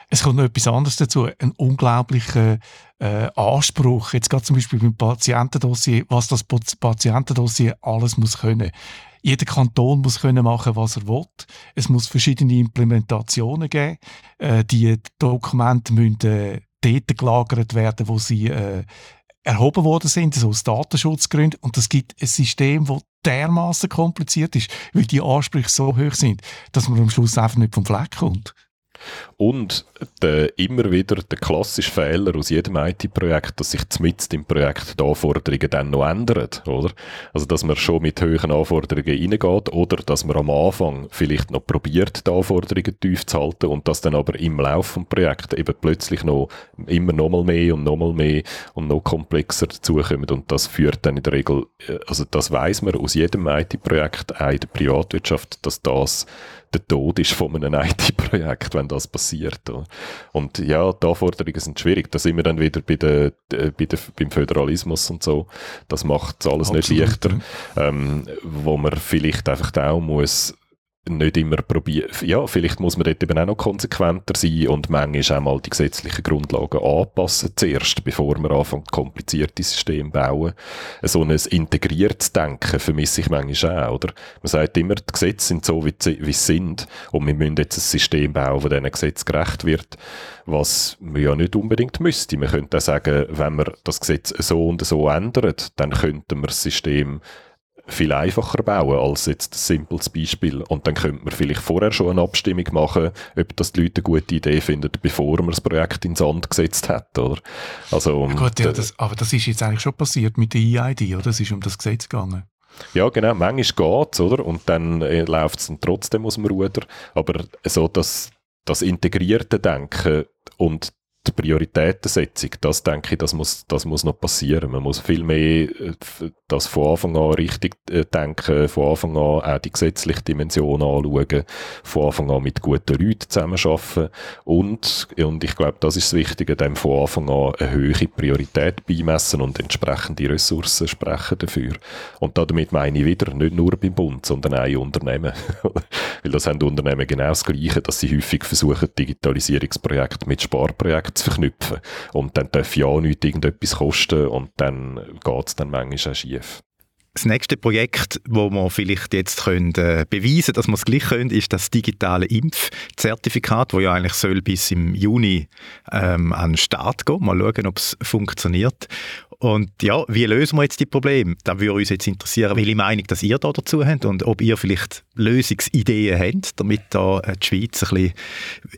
Es kommt noch etwas anderes dazu, ein unglaublicher äh, Anspruch, jetzt gerade zum Beispiel beim Patientendossier, was das Patientendossier alles muss können. Jeder Kanton muss können machen, was er will. Es muss verschiedene Implementationen geben. Äh, die Dokumente müssen äh, dort gelagert werden, wo sie äh, erhoben worden sind, so aus Datenschutzgründen. Und das gibt ein System, das dermaßen kompliziert ist, weil die Ansprüche so hoch sind, dass man am Schluss einfach nicht vom Fleck kommt.
Und der, immer wieder der klassische Fehler aus jedem IT-Projekt, dass sich zumindest im Projekt die Anforderungen dann noch ändern, oder? Also, dass man schon mit hohen Anforderungen reingeht oder dass man am Anfang vielleicht noch probiert, die Anforderungen tief zu halten und dass dann aber im Laufe des Projekts eben plötzlich noch immer noch mal mehr und noch mal mehr und noch komplexer dazukommen und das führt dann in der Regel, äh, also das weiß man aus jedem IT-Projekt, auch in der Privatwirtschaft, dass das der Tod ist von einem IT-Projekt, wenn das passiert. Und ja, die Anforderungen sind schwierig. Da sind wir dann wieder bei der, bei der, beim Föderalismus und so. Das macht alles Absolut, nicht leichter. Ähm, wo man vielleicht einfach auch muss nicht immer probieren. Ja, vielleicht muss man dort eben auch noch konsequenter sein und manchmal auch mal die gesetzlichen Grundlagen anpassen zuerst, bevor man anfängt, komplizierte Systeme bauen. So ein integriertes Denken vermisse ich manchmal auch, oder? Man sagt immer, die Gesetze sind so, wie, sie sind und wir müssen jetzt ein System bauen, das diesen Gesetz gerecht wird, was man ja nicht unbedingt müsste. Man könnte auch sagen, wenn man das Gesetz so und so ändert, dann könnte man das System viel einfacher bauen als jetzt ein simples Beispiel. Und dann könnte man vielleicht vorher schon eine Abstimmung machen, ob das die Leute eine gute Idee finden, bevor man das Projekt ins Sand gesetzt hat, oder? Also,
ja gut, ja, das, aber das ist jetzt eigentlich schon passiert mit der EID, oder? Es ist um das Gesetz gegangen.
Ja, genau. Manchmal geht es, oder? Und dann äh, läuft es trotzdem aus dem Ruder. Aber so das, das integrierte Denken und die Prioritätensetzung, das denke ich, das muss, das muss noch passieren. Man muss viel mehr äh, das von Anfang an richtig äh, denken, von Anfang an auch die gesetzliche Dimension anschauen, von Anfang an mit guten Leuten zusammenarbeiten und, und ich glaube, das ist das Wichtige, dem von Anfang an eine höhere Priorität beimessen und entsprechende Ressourcen sprechen dafür. Und damit meine ich wieder, nicht nur beim Bund, sondern auch in Unternehmen. Weil das haben Unternehmen genau das Gleiche, dass sie häufig versuchen, Digitalisierungsprojekte mit Sparprojekten zu verknüpfen. Und dann darf ja auch nicht irgendetwas kosten und dann geht es dann manchmal auch schief.
Das nächste Projekt, wo wir vielleicht jetzt können, äh, beweisen dass wir es gleich können, ist das digitale Impfzertifikat, wo ja eigentlich soll bis im Juni ähm, an den Start gehen. Mal schauen, ob es funktioniert. Und ja, wie lösen wir jetzt die Probleme? Da würde uns jetzt interessieren, welche Meinung dass ihr da dazu habt und ob ihr vielleicht Lösungsideen habt, damit da äh, die Schweiz ein bisschen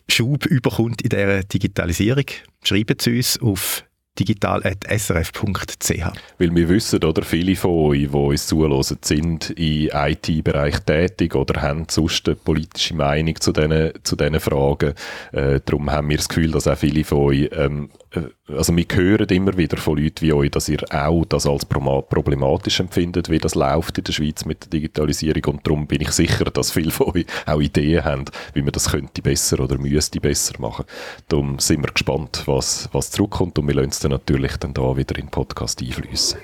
Schub überkommt in dieser Digitalisierung. Schreibt es uns auf digital.srf.ch.
Weil wir wissen, oder, viele von euch, die uns zulassen, sind im IT-Bereich tätig oder haben sonst eine politische Meinung zu diesen, zu diesen Fragen. Äh, darum haben wir das Gefühl, dass auch viele von euch ähm, äh, also wir hören immer wieder von Leuten wie euch, dass ihr auch das als problematisch empfindet, wie das läuft in der Schweiz mit der Digitalisierung und darum bin ich sicher, dass viele von euch auch Ideen haben, wie man das könnte besser oder müsste besser machen. Darum sind wir gespannt, was, was zurückkommt und wir lassen es dann natürlich dann da wieder in den Podcast einfließen.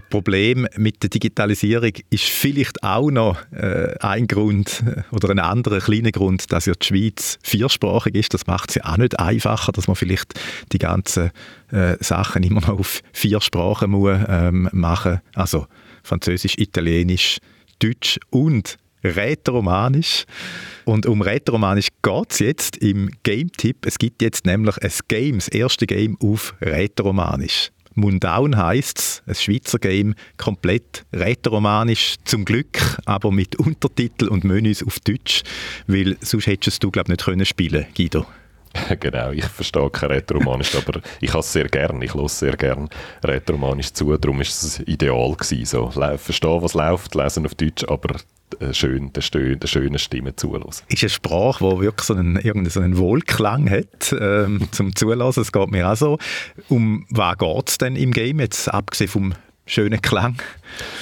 Problem mit der Digitalisierung ist vielleicht auch noch äh, ein Grund äh, oder ein anderer kleiner Grund, dass ja die Schweiz viersprachig ist. Das macht es ja auch nicht einfacher, dass man vielleicht die ganzen äh, Sachen immer noch auf vier Sprachen muss, ähm, machen Also Französisch, Italienisch, Deutsch und Rätoromanisch. Und um Rätoromanisch geht es jetzt im Game-Tipp. Es gibt jetzt nämlich ein Game, das erste Game auf Rätoromanisch. Mundaun heisst es, ein Schweizer Game, komplett rätoromanisch, zum Glück, aber mit Untertitel und Menüs auf Deutsch, weil sonst hättest du, glaube ich, nicht können spielen Guido.
genau, ich verstehe kein Rätoromanisch, aber ich habe es sehr gern, ich höre sehr gern Rätoromanisch zu, darum ist es ideal gewesen, so, verstehen, was läuft, lesen auf Deutsch, aber äh, schön, der, schön, der schönen Stimme zulassen.
Ist eine Sprache, die wirklich so einen, irgendeinen so einen Wohlklang hat ähm, zum Zulassen. Es geht mir auch so. Um was geht es denn im Game, jetzt abgesehen vom schönen Klang?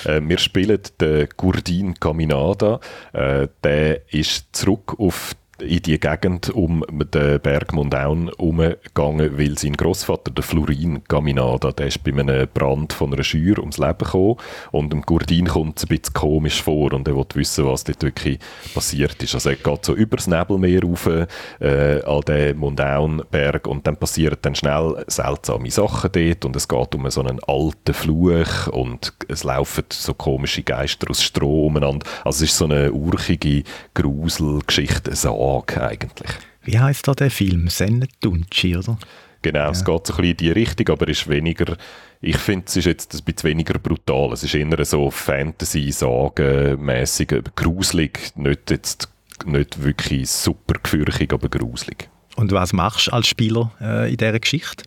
Äh, wir spielen den Gurdin Caminada. Äh, der ist zurück auf in die Gegend um den Berg Mondaun umgegangen, weil sein Großvater, der Florin Gaminada, der ist bei einem Brand von einer Schür ums Leben gekommen und dem Gurdin kommt es ein bisschen komisch vor und er will wissen, was dort wirklich passiert ist. Also er geht so übers Nebelmeer rauf äh, an den Mondaunberg und dann passieren dann schnell seltsame Sachen dort und es geht um so einen alten Fluch und es laufen so komische Geister aus Stroh umeinander. Also es ist so eine urchige Gruselgeschichte, so Frage eigentlich.
Wie heißt da der Film? Sennetunci, oder?
Genau, ja. es geht so ein bisschen in die Richtung, aber ist weniger, ich finde, es ist jetzt ein bisschen weniger brutal. Es ist eher so Fantasy-Sagen-mäßig, gruselig, nicht jetzt nicht wirklich super gefürchtig, aber gruselig.
Und was machst du als Spieler äh, in dieser Geschichte?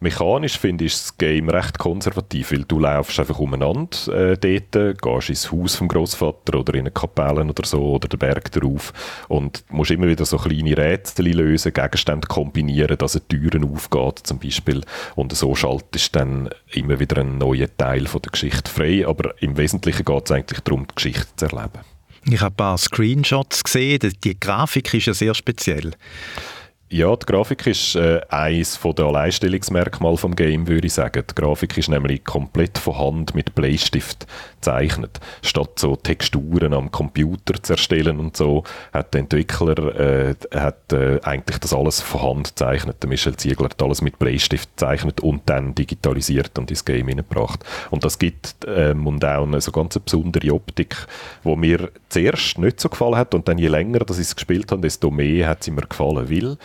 Mechanisch finde ich das Game recht konservativ, weil du laufst einfach umeinander äh, dort, gehst ins Haus vom Großvater oder in eine Kapelle oder so oder den Berg darauf und musst immer wieder so kleine Rätsel lösen, Gegenstände kombinieren, dass eine Türen aufgeht zum Beispiel und so schaltest dann immer wieder einen neuen Teil von der Geschichte frei, aber im Wesentlichen geht es eigentlich darum, die Geschichte zu erleben.
Ich habe ein paar Screenshots gesehen, die Grafik ist ja sehr speziell.
Ja, die Grafik ist äh, eines der Alleinstellungsmerkmale vom Game, würde ich sagen. Die Grafik ist nämlich komplett von Hand mit Bleistift gezeichnet. Statt so Texturen am Computer zu erstellen und so, hat der Entwickler äh, hat, äh, eigentlich das alles von Hand gezeichnet. Der Michel Ziegler hat alles mit Bleistift gezeichnet und dann digitalisiert und ins Game hineingebracht. Und das gibt äh, eine so ganz besondere Optik, wo mir zuerst nicht so gefallen hat und dann je länger dass ich es gespielt habe, desto mehr hat sie mir gefallen, weil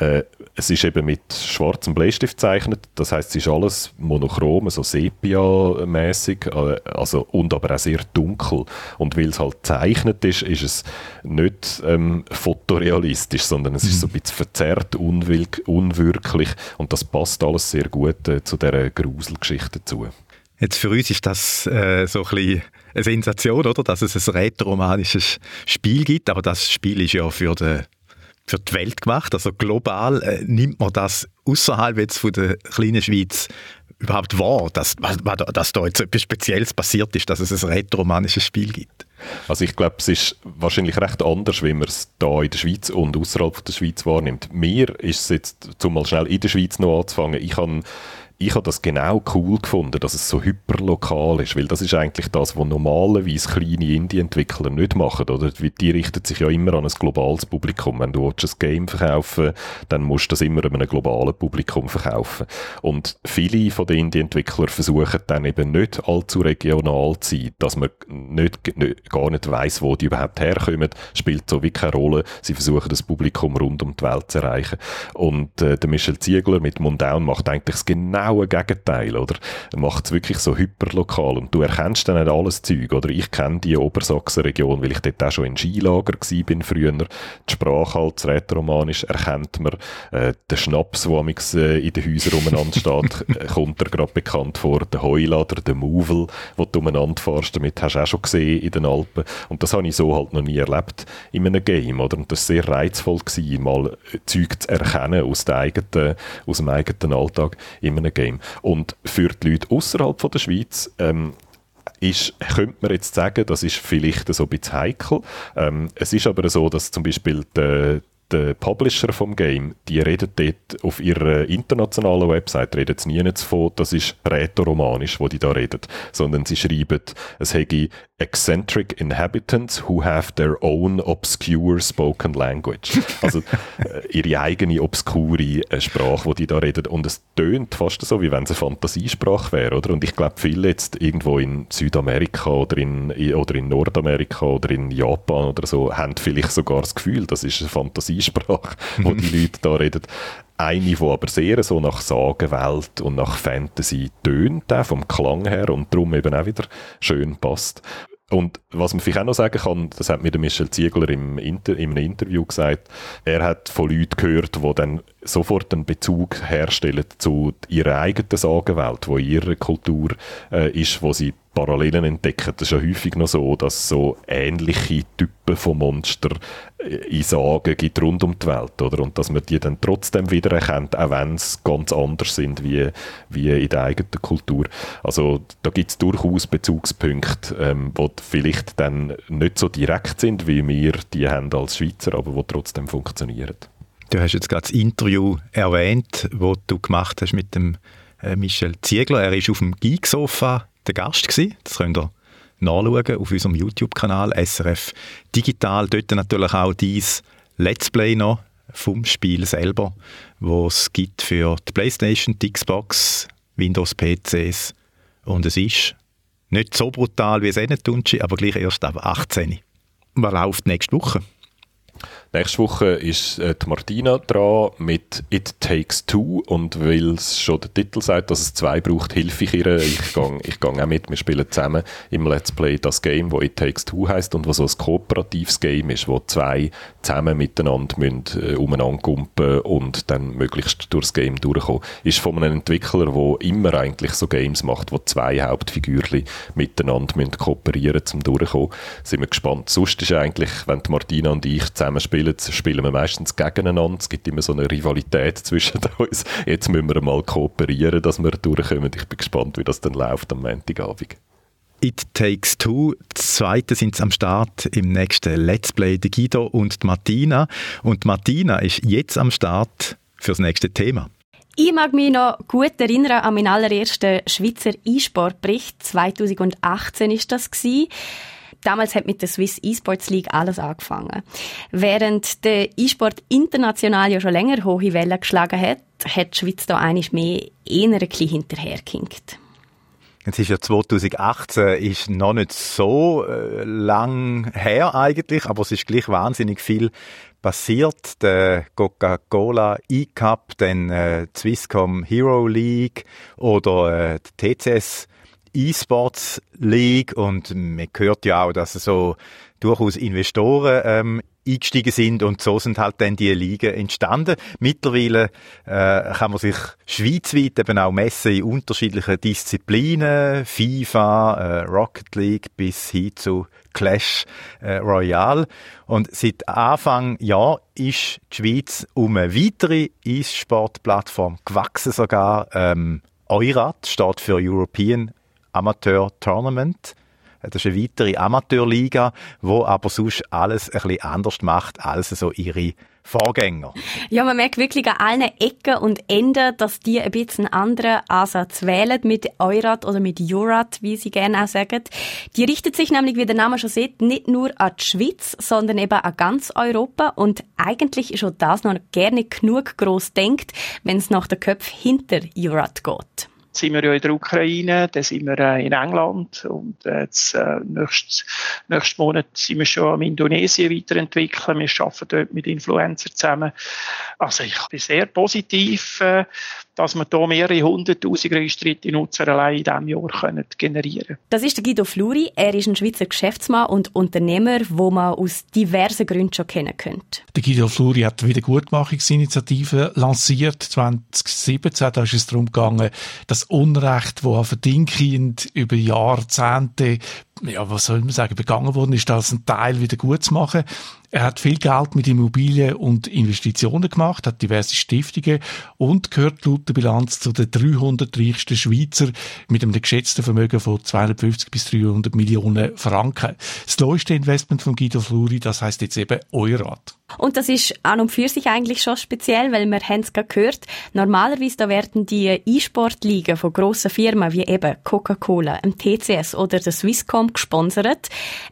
äh, es ist eben mit schwarzem Bleistift gezeichnet, das heißt, es ist alles monochrom, so sepia-mäßig, äh, also, und aber auch sehr dunkel. Und weil es halt gezeichnet ist, ist es nicht ähm, fotorealistisch, sondern es mhm. ist so ein bisschen verzerrt, unwirklich und das passt alles sehr gut äh, zu dieser Gruselgeschichte dazu.
Jetzt für uns ist das äh, so ein bisschen eine Sensation, oder? dass es ein rätoromanisches Spiel gibt, aber das Spiel ist ja für den für die Welt gemacht. Also global äh, nimmt man das außerhalb jetzt von der kleinen Schweiz überhaupt wahr, dass, dass da jetzt etwas Spezielles passiert ist, dass es ein rätoromanisches Spiel gibt?
Also ich glaube, es ist wahrscheinlich recht anders, wie man es da in der Schweiz und außerhalb der Schweiz wahrnimmt. Mir ist es jetzt, um mal schnell in der Schweiz noch anzufangen, ich habe ich habe das genau cool gefunden, dass es so hyperlokal ist, weil das ist eigentlich das, was normalerweise kleine Indie-Entwickler nicht machen, oder? Die richten sich ja immer an ein globales Publikum. Wenn du ein Game verkaufen dann musst du das immer einem globalen Publikum verkaufen. Und viele von den Indie-Entwicklern versuchen dann eben nicht allzu regional zu sein, dass man nicht, nicht, gar nicht weiß, wo die überhaupt herkommen, spielt so wie keine Rolle. Sie versuchen das Publikum rund um die Welt zu erreichen. Und äh, der Michel Ziegler mit Mundown macht eigentlich das genau genaue Gegenteil, oder? Macht es wirklich so hyperlokal und du erkennst dann nicht alles Zeug, oder? Ich kenne die Obersachsen-Region, weil ich dort auch schon in Skilager war früher. Die Sprache halt, das Rätoromanisch erkennt man. Äh, der Schnaps, der äh, in den Häusern umeinander steht, äh, kommt dir gerade bekannt vor. Der Heulader, der Mouvel, wo du umeinander fährst, damit hast du auch schon gesehen in den Alpen. Und das habe ich so halt noch nie erlebt in einem Game, oder? Und das war sehr reizvoll gewesen, mal Zeug zu erkennen aus, der eigenen, aus dem eigenen Alltag in einem Game. Und für die Leute außerhalb der Schweiz ähm, ist, könnte man jetzt sagen, das ist vielleicht so ein bisschen heikel. Ähm, es ist aber so, dass zum Beispiel der, der Publisher vom Game, die redet dort auf ihrer internationalen Website, reden sie nie davon, das ist rätoromanisch, wo die da reden, sondern sie schreiben, es hätte eccentric inhabitants who have their own obscure spoken language. Also äh, ihre eigene obskure äh, Sprache, wo die da reden. Und es tönt fast so, wie wenn es eine Fantasiesprache wäre, oder? Und ich glaube, viele jetzt irgendwo in Südamerika oder in, oder in Nordamerika oder in Japan oder so, haben vielleicht sogar das Gefühl, das ist eine Fantasiesprache, wo die Leute da reden eine, die aber sehr so nach Sagenwelt und nach Fantasy tönt, auch vom Klang her und darum eben auch wieder schön passt. Und was man vielleicht auch noch sagen kann, das hat mir der Michel Ziegler im Inter in einem Interview gesagt, er hat von Leuten gehört, die dann sofort einen Bezug herstellen zu ihrer eigenen Sagenwelt, wo ihre Kultur äh, ist, wo sie Parallelen entdecken. Das ist ja häufig noch so, dass so ähnliche Typen von Monster äh, in Sagen gibt rund um die Welt, oder? Und dass man die dann trotzdem wiedererkennt, auch wenn sie ganz anders sind wie, wie in der eigenen Kultur. Also da gibt es durchaus Bezugspunkte, ähm, die vielleicht dann nicht so direkt sind, wie wir die haben als Schweizer, aber die trotzdem funktionieren.
Du hast jetzt gerade das Interview erwähnt, das du gemacht hast mit dem äh, Michel Ziegler. Er ist auf dem Geeksofa der Gast gewesen. Das könnt ihr nachschauen auf unserem YouTube-Kanal SRF Digital. Dort natürlich auch dieses Let's Play noch vom Spiel selber, wo es gibt für die Playstation, die Xbox, Windows PCs und es ist nicht so brutal wie es Ennetunci, aber gleich erst ab 18. Was läuft nächste Woche?
Nächste Woche ist äh, Martina dran mit It Takes Two und weil es schon der Titel sagt, dass es zwei braucht, helfe ich ihr. Ich gehe ich auch mit, wir spielen zusammen im Let's Play das Game, wo It Takes Two heißt und was so ein kooperatives Game ist, wo zwei zusammen miteinander müssen, äh, umeinander kumpen und dann möglichst durchs Game durchkommen. Ist von einem Entwickler, der immer eigentlich so Games macht, wo zwei Hauptfigürchen miteinander müssen kooperieren zum durchkommen. Sind wir gespannt. Sonst ist eigentlich, wenn Martina und ich zusammen spielen, spielen, spielen wir meistens gegeneinander. Es gibt immer so eine Rivalität zwischen uns. Jetzt müssen wir mal kooperieren, dass wir durchkommen. Ich bin gespannt, wie das dann läuft am Montagabend.
It Takes Two. Die zweite sind am Start im nächsten Let's Play, der Guido und die Martina. Und die Martina ist jetzt am Start für das nächste Thema.
Ich mag mich noch gut erinnern an meinen allerersten Schweizer E-Sport-Bericht. 2018 ist das gewesen damals hat mit der Swiss Esports League alles angefangen. Während der E-Sport international ja schon länger hohe Wellen geschlagen hat, hat die Schweiz da eigentlich mehr eher ein bisschen hinterhergehinkt.
Jetzt ist ja 2018 ist noch nicht so äh, lang her eigentlich, aber es ist gleich wahnsinnig viel passiert. Der Coca-Cola E-Cup, dann äh, Swisscom Hero League oder äh, die TCS E-Sports League und man hört ja auch, dass so durchaus Investoren ähm, eingestiegen sind und so sind halt dann die Ligen entstanden. Mittlerweile äh, kann man sich schweizweit eben auch messen in unterschiedlichen Disziplinen, FIFA, äh, Rocket League bis hin zu Clash äh, Royale. Und seit Anfang Jahr ist die Schweiz um eine weitere E-Sport-Plattform gewachsen sogar. Ähm, Eurat steht für European Amateur Tournament. Das ist eine weitere Amateurliga, wo aber sonst alles ein bisschen anders macht als so ihre Vorgänger.
Ja, man merkt wirklich an allen Ecken und Enden, dass die ein bisschen anderen Ansatz wählen mit Eurat oder mit Jurat, wie sie gerne auch sagen. Die richtet sich nämlich, wie der Name schon sieht, nicht nur an die Schweiz, sondern eben an ganz Europa und eigentlich ist auch das noch gerne genug gross denkt, wenn es nach der Köpf hinter Jurat geht
sind wir ja in der Ukraine, dann sind wir äh, in England und äh, jetzt, äh, nächsten, nächsten Monat sind wir schon am Indonesien weiterentwickeln. Wir arbeiten dort mit Influencern zusammen. Also ich bin sehr positiv, äh, dass wir hier mehrere hunderttausend registrierte Nutzer allein in diesem Jahr können generieren
Das ist der Guido Fluri. Er ist ein Schweizer Geschäftsmann und Unternehmer, wo man aus diversen Gründen schon kennen könnte.
Der Guido Fluri hat die Wiedergutmachungsinitiative lanciert 2017. Da ist es darum gegangen, das Unrecht, das verdinkind über Jahrzehnte ja, was soll man sagen, begangen worden ist, das ein Teil wieder gut zu machen. Er hat viel Geld mit Immobilien und Investitionen gemacht, hat diverse Stiftungen und gehört laut der Bilanz zu den 300 reichsten Schweizer mit einem geschätzten Vermögen von 250 bis 300 Millionen Franken. Das neueste Investment von Guido Fluri, das heißt jetzt eben Eurat.
Und das ist an und für sich eigentlich schon speziell, weil wir haben es gehört, normalerweise da werden die E-Sport-Ligen von grossen Firmen wie eben Coca-Cola, TCS oder der Swisscom gesponsert.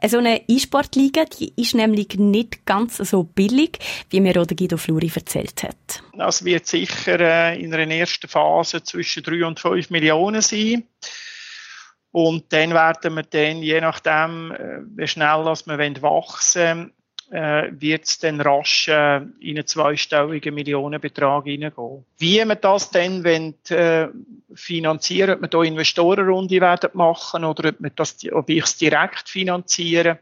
So eine E-Sport-Liga, die ist nämlich nicht ganz so billig, wie mir oder Guido Fluri erzählt hat.
Das wird sicher äh, in einer ersten Phase zwischen 3 und 5 Millionen sein. Und dann werden wir dann, je nachdem, äh, wie schnell wir wachsen äh, wird es dann rasch äh, in einen zweistelligen Millionenbetrag hineingehen. Wie wir das dann wollen, äh, finanzieren, ob wir da Investorenrunde werden machen oder ob, ob ich es direkt finanziere,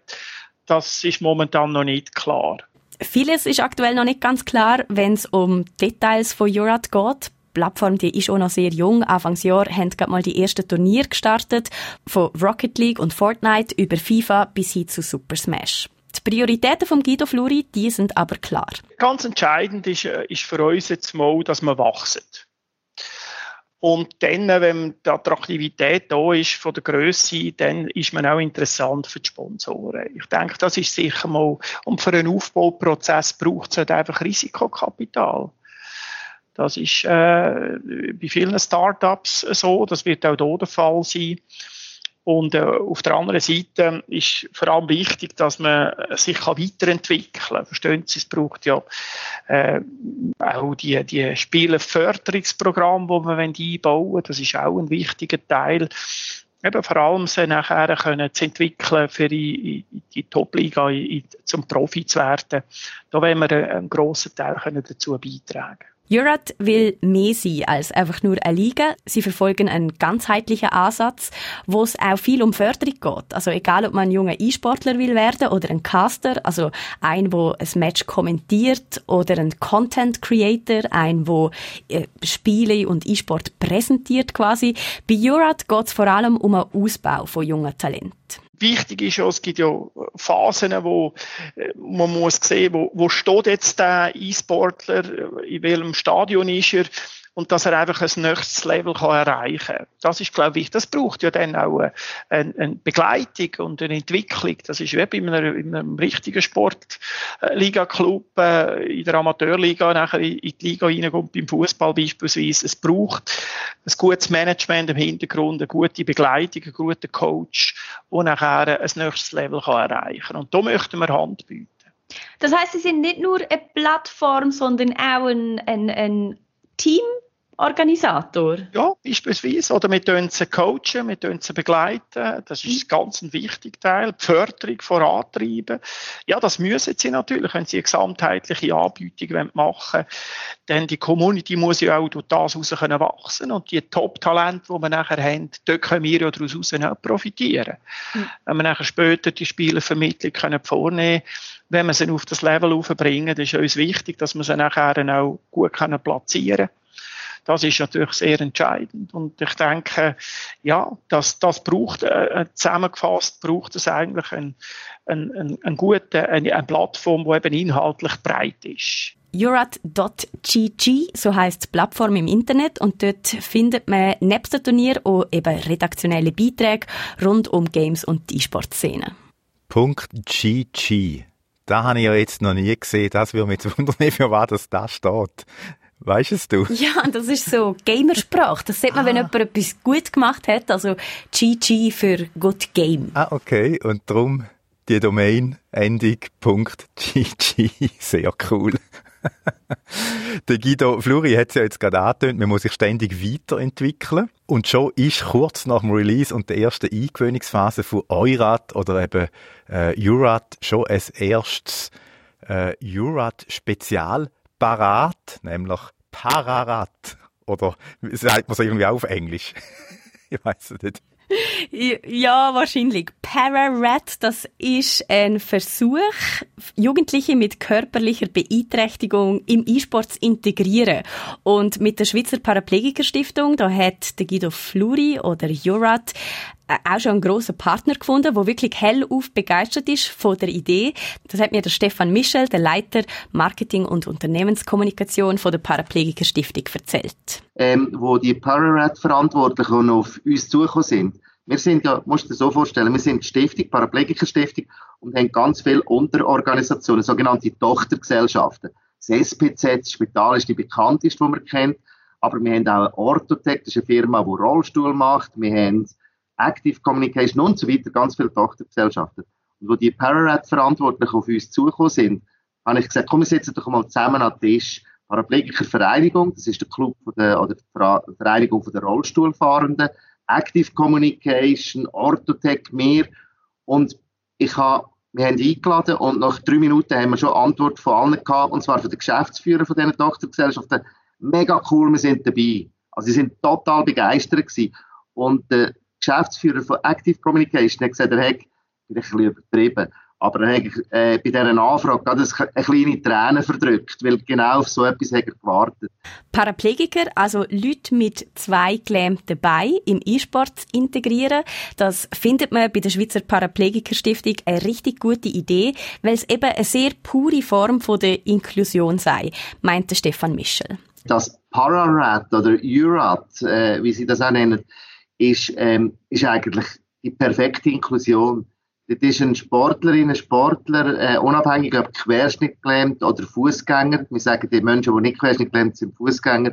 das ist momentan noch nicht klar.
Vieles ist aktuell noch nicht ganz klar, wenn es um Details von Jurat geht. Die Plattform die ist auch noch sehr jung. Anfangsjahr haben gerade mal die ersten Turniere gestartet, von Rocket League und Fortnite über FIFA bis hin zu Super Smash. Prioritäten von Guido Fluri, die sind aber klar.
Ganz entscheidend ist, äh, ist für uns jetzt mal, dass wir wachsen. Und dann, wenn die Attraktivität da ist von der Größe, dann ist man auch interessant für die Sponsoren. Ich denke, das ist sicher mal, und für einen Aufbauprozess braucht es halt einfach Risikokapital. Das ist äh, bei vielen Startups so, das wird auch hier der Fall sein. Und äh, auf der anderen Seite ist vor allem wichtig, dass man sich kann weiterentwickeln kann. Verstehen Sie, es braucht ja äh, auch die, die Spielerförderungsprogramme, die man einbauen wollen. Das ist auch ein wichtiger Teil. Eben vor allem sie nachher können zu entwickeln, für die, die Top-Liga zum Profi zu werden. Da wollen wir einen grossen Teil können dazu beitragen
Jurat will mehr sein als einfach nur eine Liga. Sie verfolgen einen ganzheitlichen Ansatz, wo es auch viel um Förderung geht. Also egal, ob man ein junger E-Sportler will werden oder ein Caster, also ein, wo ein Match kommentiert oder ein Content Creator, ein, wo äh, Spiele und E-Sport präsentiert quasi. Bei Jurat geht es vor allem um einen Ausbau von jungen Talenten
wichtig ist ja, es gibt ja Phasen, wo äh, man muss sehen, wo, wo steht jetzt der E-Sportler, in welchem Stadion ist er und dass er einfach ein nächstes Level kann erreichen kann. Das ist, glaube ich, das braucht ja dann auch eine, eine Begleitung und eine Entwicklung. Das ist wie bei einem, in einem richtigen Sportliga-Club, äh, in der Amateurliga, nachher in die Liga reinkommt, beim Fußball beispielsweise. Es braucht ein gutes Management im Hintergrund, eine gute Begleitung, einen guten Coach, der nachher ein nächstes Level kann erreichen kann. Und da möchten wir Hand bieten.
Das heißt, Sie sind nicht nur eine Plattform, sondern auch ein, ein, ein Team Organisator?
Ja, beispielsweise. Oder wir tun sie coachen, wir tun sie begleiten. Das ist mhm. ganz ein wichtiger Teil. Die Förderung vorantreiben. Ja, das müssen sie natürlich, wenn sie eine gesamtheitliche Anbietung machen wollen. Denn die Community muss ja auch durch das heraus können wachsen Und die Top-Talente, die wir nachher haben, dort können wir ja daraus auch profitieren. Mhm. Wenn wir nachher später die Spielervermittlung können vornehmen wenn wir sie auf das Level aufbringen, ist es uns wichtig, dass wir sie nachher auch gut platzieren können das ist natürlich sehr entscheidend. Und ich denke, ja, das, das braucht, äh, zusammengefasst braucht es eigentlich ein, ein, ein, ein gute, eine, eine Plattform, die eben inhaltlich breit ist.
Jurat.gg, so heißt die Plattform im Internet und dort findet man nebst dem Turnier auch eben redaktionelle Beiträge rund um Games und die E-Sport-Szene.
Punkt .gg. Da habe ich ja jetzt noch nie gesehen. Das würde mich jetzt wundern, für was das da steht. Weißt es du?
Ja, das ist so Gamersprache. Das sieht man, ah. wenn jemand etwas gut gemacht hat. Also GG für Good Game.
Ah, okay. Und darum die Domain Endung .gg. Sehr cool. der Guido Fluri hat es ja jetzt gerade angetönt, man muss sich ständig weiterentwickeln. Und schon ist kurz nach dem Release und der ersten Eingewöhnungsphase von Eurat oder eben äh, Urat schon ein erstes äh, Urat Spezial parat, nämlich Pararat. Oder sagt man es irgendwie auch auf Englisch? ich weiß es nicht.
Ja, wahrscheinlich. Pararat, das ist ein Versuch, Jugendliche mit körperlicher Beeinträchtigung im E-Sport zu integrieren. Und mit der Schweizer Paraplegiker Stiftung, da hat Guido Fluri oder Jurat auch schon einen grossen Partner gefunden, der wirklich hellauf begeistert ist von der Idee. Das hat mir der Stefan Michel, der Leiter Marketing und Unternehmenskommunikation von der Paraplegiker Stiftung erzählt.
Ähm, wo die Pararat-Verantwortlichen auf uns zugekommen sind. Wir sind ja, musst du dir so vorstellen, wir sind Stiftung, Paraplegiker Stiftung und haben ganz viele Unterorganisationen, sogenannte Tochtergesellschaften. Das SPZ, das Spital ist die bekannteste, die man kennt, aber wir haben auch eine Orthotech, das ist eine Firma, die Rollstuhl macht, wir haben Active Communication und so weiter, ganz viele Tochtergesellschaften. Und wo die Pararat-Verantwortlichen auf uns zugekommen sind, habe ich gesagt, komm, wir sitzen doch mal zusammen an den Tisch. Paraplegiker Vereinigung, das ist der Club von der, oder die Vereinigung von der Rollstuhlfahrenden, Active Communication, Orthotech, mehr. Und ich habe, wir haben eingeladen und nach drei Minuten haben wir schon Antwort von allen gehabt, und zwar von den Geschäftsführern von diesen Tochtergesellschaften. Mega cool, wir sind dabei. Also sie sind total begeistert gewesen. Und der Geschäftsführer von Active Communication hat gesagt, er hätte ein bisschen übertrieben. Aber er hat äh, bei dieser Anfrage gerade eine kleine Träne verdrückt, weil genau auf so etwas hat er gewartet.
Paraplegiker, also Leute mit zwei Gelähmten dabei im E-Sport integrieren, das findet man bei der Schweizer Paraplegiker Stiftung eine richtig gute Idee, weil es eben eine sehr pure Form von der Inklusion sei, meinte Stefan Michel.
Das Pararat oder URAT, äh, wie sie das auch nennen, ist, ähm, ist eigentlich die perfekte Inklusion. Das ist ein Sportlerin, ein Sportler, äh, unabhängig ob Querschnitt gelähmt oder Fußgänger. Wir sagen, die Menschen, die nicht Querschnitt gelähmt sind, Fußgänger,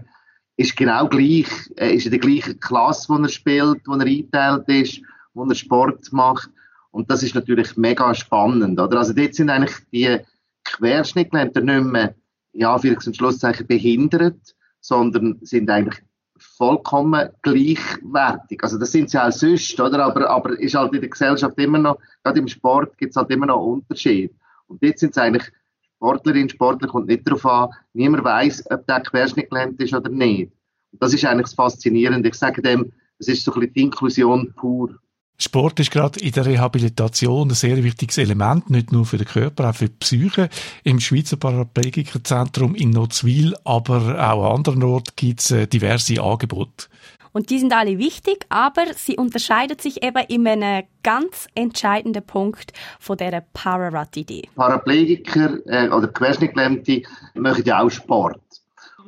ist genau gleich, äh, ist in der gleichen Klasse, wo er spielt, wo er eingeteilt ist, wo er Sport macht. Und das ist natürlich mega spannend, oder? Also dort sind eigentlich die Querschnittgelähmten nicht mehr, ja, für und Schlusszeichen behindert, sondern sind eigentlich vollkommen gleichwertig. Also das sind sie auch sonst, oder? Aber, aber ist halt in der Gesellschaft immer noch, gerade im Sport gibt es halt immer noch Unterschiede. Und jetzt sind es eigentlich Sportlerinnen, Sportler kommt nicht darauf an, niemand weiß, ob der Querschnitt gelähmt ist oder nicht. Und das ist eigentlich das Faszinierende. Ich sage dem, es ist so ein bisschen die Inklusion pur.
Sport ist gerade in der Rehabilitation ein sehr wichtiges Element, nicht nur für den Körper, auch für die Psyche. Im Schweizer Paraplegikerzentrum in Nozwil, aber auch an anderen Orten gibt es äh, diverse Angebote.
Und die sind alle wichtig, aber sie unterscheiden sich eben in einem ganz entscheidenden Punkt von dieser Pararat-Idee.
Paraplegiker äh, oder Querschnittgelähmte machen ja auch Sport.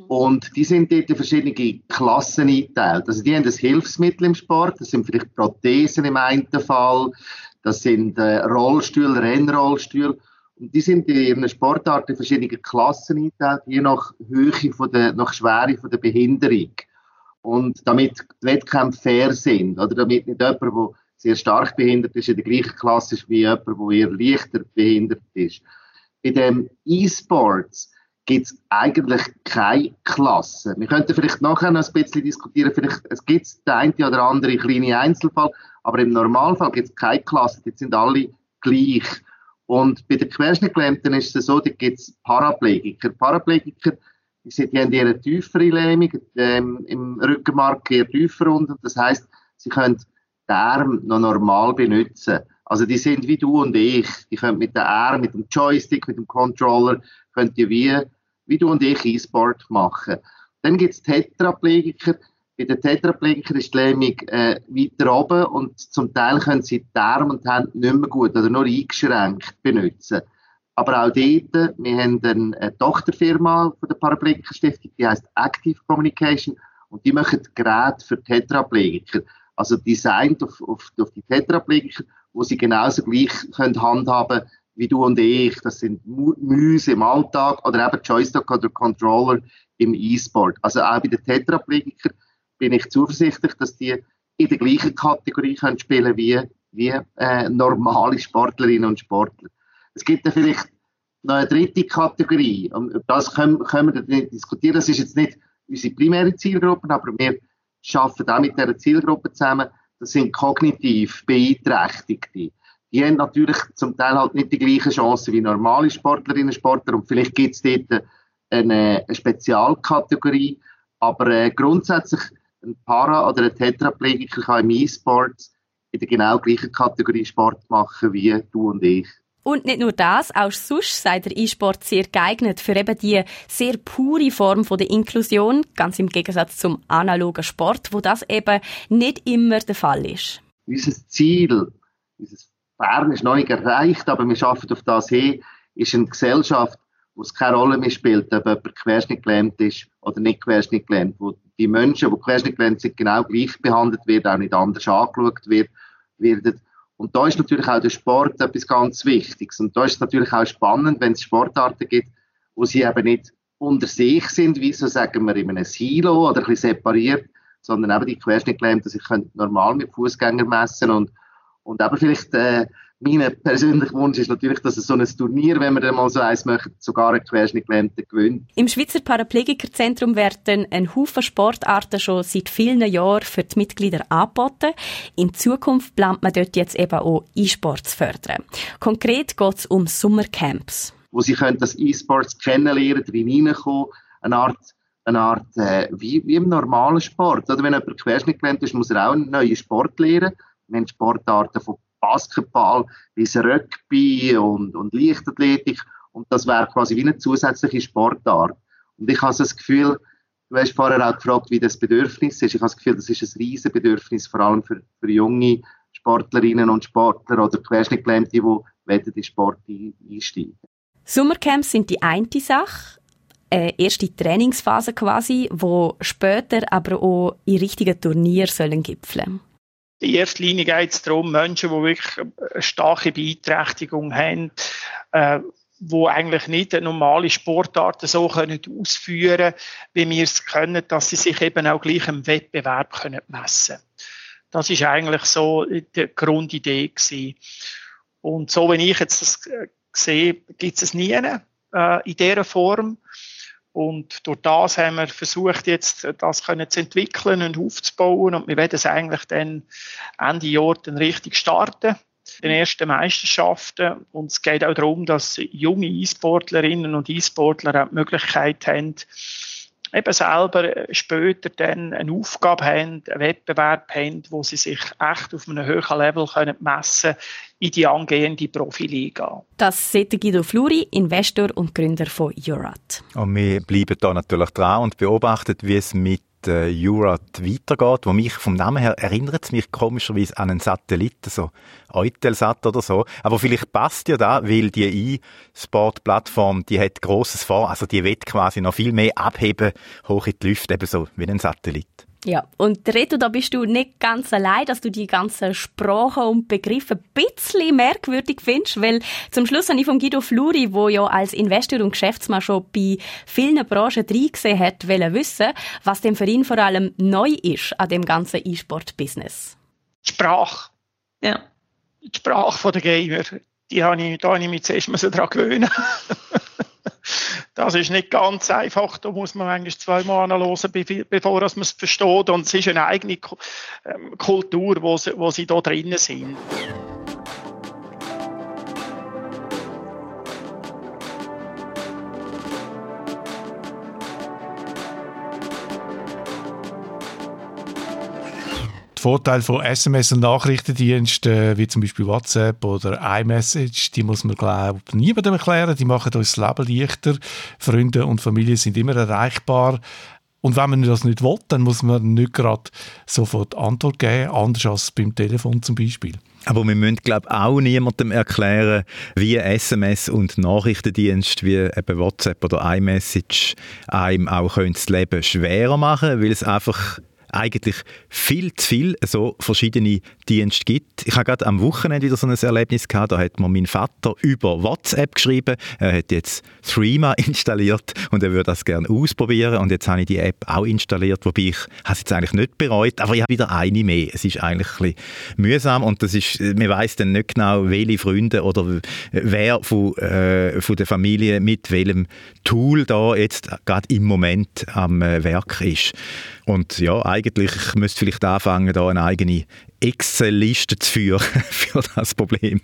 Und die sind dort in verschiedene Klassen eingeteilt. Also die haben das Hilfsmittel im Sport, das sind vielleicht Prothesen im einen Fall, das sind äh, Rollstühle, Rennrollstühle. Und die sind in ihren Sportarten in verschiedene Klassen eingeteilt, je nach Höhe von der, nach Schwere von der Behinderung. Und damit die Wettkämpfe fair sind, oder damit nicht jemand, der sehr stark behindert ist, in der gleichen Klasse ist wie jemand, der eher leichter behindert ist. Bei dem E-Sports gibt es eigentlich keine Klasse. Wir könnten vielleicht nachher noch ein bisschen diskutieren, vielleicht es gibt der eine oder andere kleine Einzelfall, aber im Normalfall gibt es keine Klasse, die sind alle gleich. Und bei den Querschnittgelähmten ist es so, da gibt es Paraplegiker. Paraplegiker, die, die haben eher tiefere Lähmung, ähm, im Rückenmark eher tiefer unten. Das heißt, sie können den Arm noch normal benutzen. Also die sind wie du und ich. Die können mit dem Arm, mit dem Joystick, mit dem Controller, könnt ihr wie wie du und ich E-Sport machen. Dann gibt es Tetraplegiker. Bei den Tetraplegikern ist die Lähmung äh, weiter oben und zum Teil können sie die Arme und die Hände nicht mehr gut oder nur eingeschränkt benutzen. Aber auch dort, wir haben eine Tochterfirma von der Paraplegiker Stiftung, die heißt Active Communication und die machen Geräte für Tetraplegiker. Also designt auf, auf, auf die Tetraplegiker, wo sie genauso gleich können handhaben wie du und ich. Das sind Müsse im Alltag oder eben Joystick oder Controller im E-Sport. Also auch bei den Tetraplegiker bin ich zuversichtlich, dass die in der gleichen Kategorie können spielen wie, wie äh, normale Sportlerinnen und Sportler. Es gibt dann vielleicht noch eine dritte Kategorie. Und das können, können wir nicht diskutieren. Das ist jetzt nicht unsere primäre Zielgruppe, aber wir arbeiten auch mit dieser Zielgruppe zusammen. Das sind kognitiv Beeinträchtigte die haben natürlich zum Teil halt nicht die gleichen Chancen wie normale Sportlerinnen und Sportler und vielleicht gibt es dort eine, eine Spezialkategorie, Aber äh, grundsätzlich ein Para- oder ein Tetraplegiker kann im E-Sport in der genau gleichen Kategorie Sport machen wie du und ich.
Und nicht nur das, auch sonst sei der E-Sport sehr geeignet für eben die sehr pure Form von der Inklusion, ganz im Gegensatz zum analogen Sport, wo das eben nicht immer der Fall ist.
Unser Ziel, unser Bern ist noch nicht erreicht, aber wir schaffen auf das hin, ist eine Gesellschaft, wo es keine Rolle mehr spielt, ob jemand querschnittgelähmt ist oder nicht querschnittgelähmt, wo die Menschen, die querschnittgelähmt sind, genau gleich behandelt werden, auch nicht anders angeschaut wird, werden. Und da ist natürlich auch der Sport etwas ganz Wichtiges. Und da ist es natürlich auch spannend, wenn es Sportarten gibt, wo sie eben nicht unter sich sind, wie so sagen wir in einem Silo oder ein bisschen separiert, sondern eben die Querschnittgelähmten sich können normal mit Fußgängern messen und und aber vielleicht äh, mein persönlicher Wunsch ist natürlich, dass es so ein Turnier, wenn wir dann mal so eins möchten, sogar ein Querschnittgelähmter gewinnt.
Im Schweizer Paraplegikerzentrum werden ein Haufen Sportarten schon seit vielen Jahren für die Mitglieder angeboten. In Zukunft plant man dort jetzt eben auch E-Sport zu fördern. Konkret geht es um Sommercamps.
Wo sie können das E-Sports kennenlernen, drin hineinkommen, eine Art eine Art, äh, wie, wie im normalen Sport. Oder wenn jemand querschnittgelähmt ist, muss er auch einen neuen Sport lernen. Wir haben Sportarten von Basketball bis Rugby und, und Leichtathletik. Und das wäre quasi wie eine zusätzliche Sportart. Und ich habe das Gefühl, du hast vorher auch gefragt, wie das Bedürfnis ist. Ich habe das Gefühl, das ist ein riesen Bedürfnis, vor allem für, für junge Sportlerinnen und Sportler oder Querschnittgelähmte, die in den Sport einsteigen.
Sommercamps sind die eine Sache, eine erste Trainingsphase quasi, wo später aber auch in richtigen Turnier sollen gipfeln
in erster Linie geht es darum, Menschen, die wirklich eine starke Beeinträchtigung haben, äh, wo eigentlich nicht eine normale Sportarten so können ausführen wie wir es können, dass sie sich eben auch gleich im Wettbewerb können messen Das ist eigentlich so die Grundidee gewesen. Und so, wenn ich jetzt das äh, sehe, gibt es nie äh, in dieser Form. Und durch das haben wir versucht, jetzt das können zu entwickeln und aufzubauen. Und wir werden es eigentlich dann Ende Jahr dann richtig starten. Den ersten Meisterschaften. Und es geht auch darum, dass junge E-Sportlerinnen und E-Sportler auch die Möglichkeit haben, eben selber später dann eine Aufgabe haben, einen Wettbewerb haben, wo sie sich echt auf einem höheren Level können messen in die angehende Profiliga.
Das sieht Guido Fluri, Investor und Gründer von Jurat.
Und wir bleiben da natürlich dran und beobachten, wie es mit äh, Jurat weitergeht, wo mich vom Namen her erinnert es mich komischerweise an einen Satelliten, so Eutelsat oder so. Aber vielleicht passt ja da, weil die E-Sport-Plattform, die hat Grosses vor, also die wird quasi noch viel mehr abheben, hoch in die Lüfte, eben so wie ein Satellit.
Ja, und Reto, da bist du nicht ganz allein, dass du die ganzen Sprachen und Begriffe ein bisschen merkwürdig findest, weil zum Schluss habe ich von Guido Fluri, wo ja als Investor und Geschäftsmann schon bei vielen Branchen reingesehen hat, wollen wissen, was denn für ihn vor allem neu ist an dem ganzen E-Sport-Business.
Sprache.
Ja.
Die Sprache der Gamer, die habe ich, da habe ich mich zuerst daran gewöhnen Das ist nicht ganz einfach, da muss man eigentlich zweimal anhören, bevor man es versteht. Und es ist eine eigene ähm, Kultur, wo sie, wo sie da drinnen sind.
Vorteil von SMS und Nachrichtendiensten, wie zum Beispiel WhatsApp oder iMessage, die muss man, glaube niemandem erklären. Die machen uns das Leben leichter. Freunde und Familie sind immer erreichbar. Und wenn man das nicht will, dann muss man nicht gerade sofort Antwort geben, anders als beim Telefon zum Beispiel.
Aber wir müssen, glaube ich, auch niemandem erklären, wie SMS und Nachrichtendienst wie eben WhatsApp oder iMessage einem auch das Leben schwerer machen können, weil es einfach eigentlich viel zu viel so verschiedene Dienste gibt. Ich habe gerade am Wochenende wieder so ein Erlebnis gehabt, da hat mir mein Vater über WhatsApp geschrieben, er hat jetzt Threema installiert und er würde das gerne ausprobieren und jetzt habe ich die App auch installiert, wobei ich es jetzt eigentlich nicht bereut, aber ich habe wieder eine mehr. Es ist eigentlich ein bisschen mühsam und das ist, man weiß dann nicht genau, welche Freunde oder wer von, äh, von der Familie mit welchem Tool da jetzt gerade im Moment am äh, Werk ist. Und ja, eigentlich ich müsste vielleicht anfangen, da eine eigene Excel-Liste zu führen für das Problem.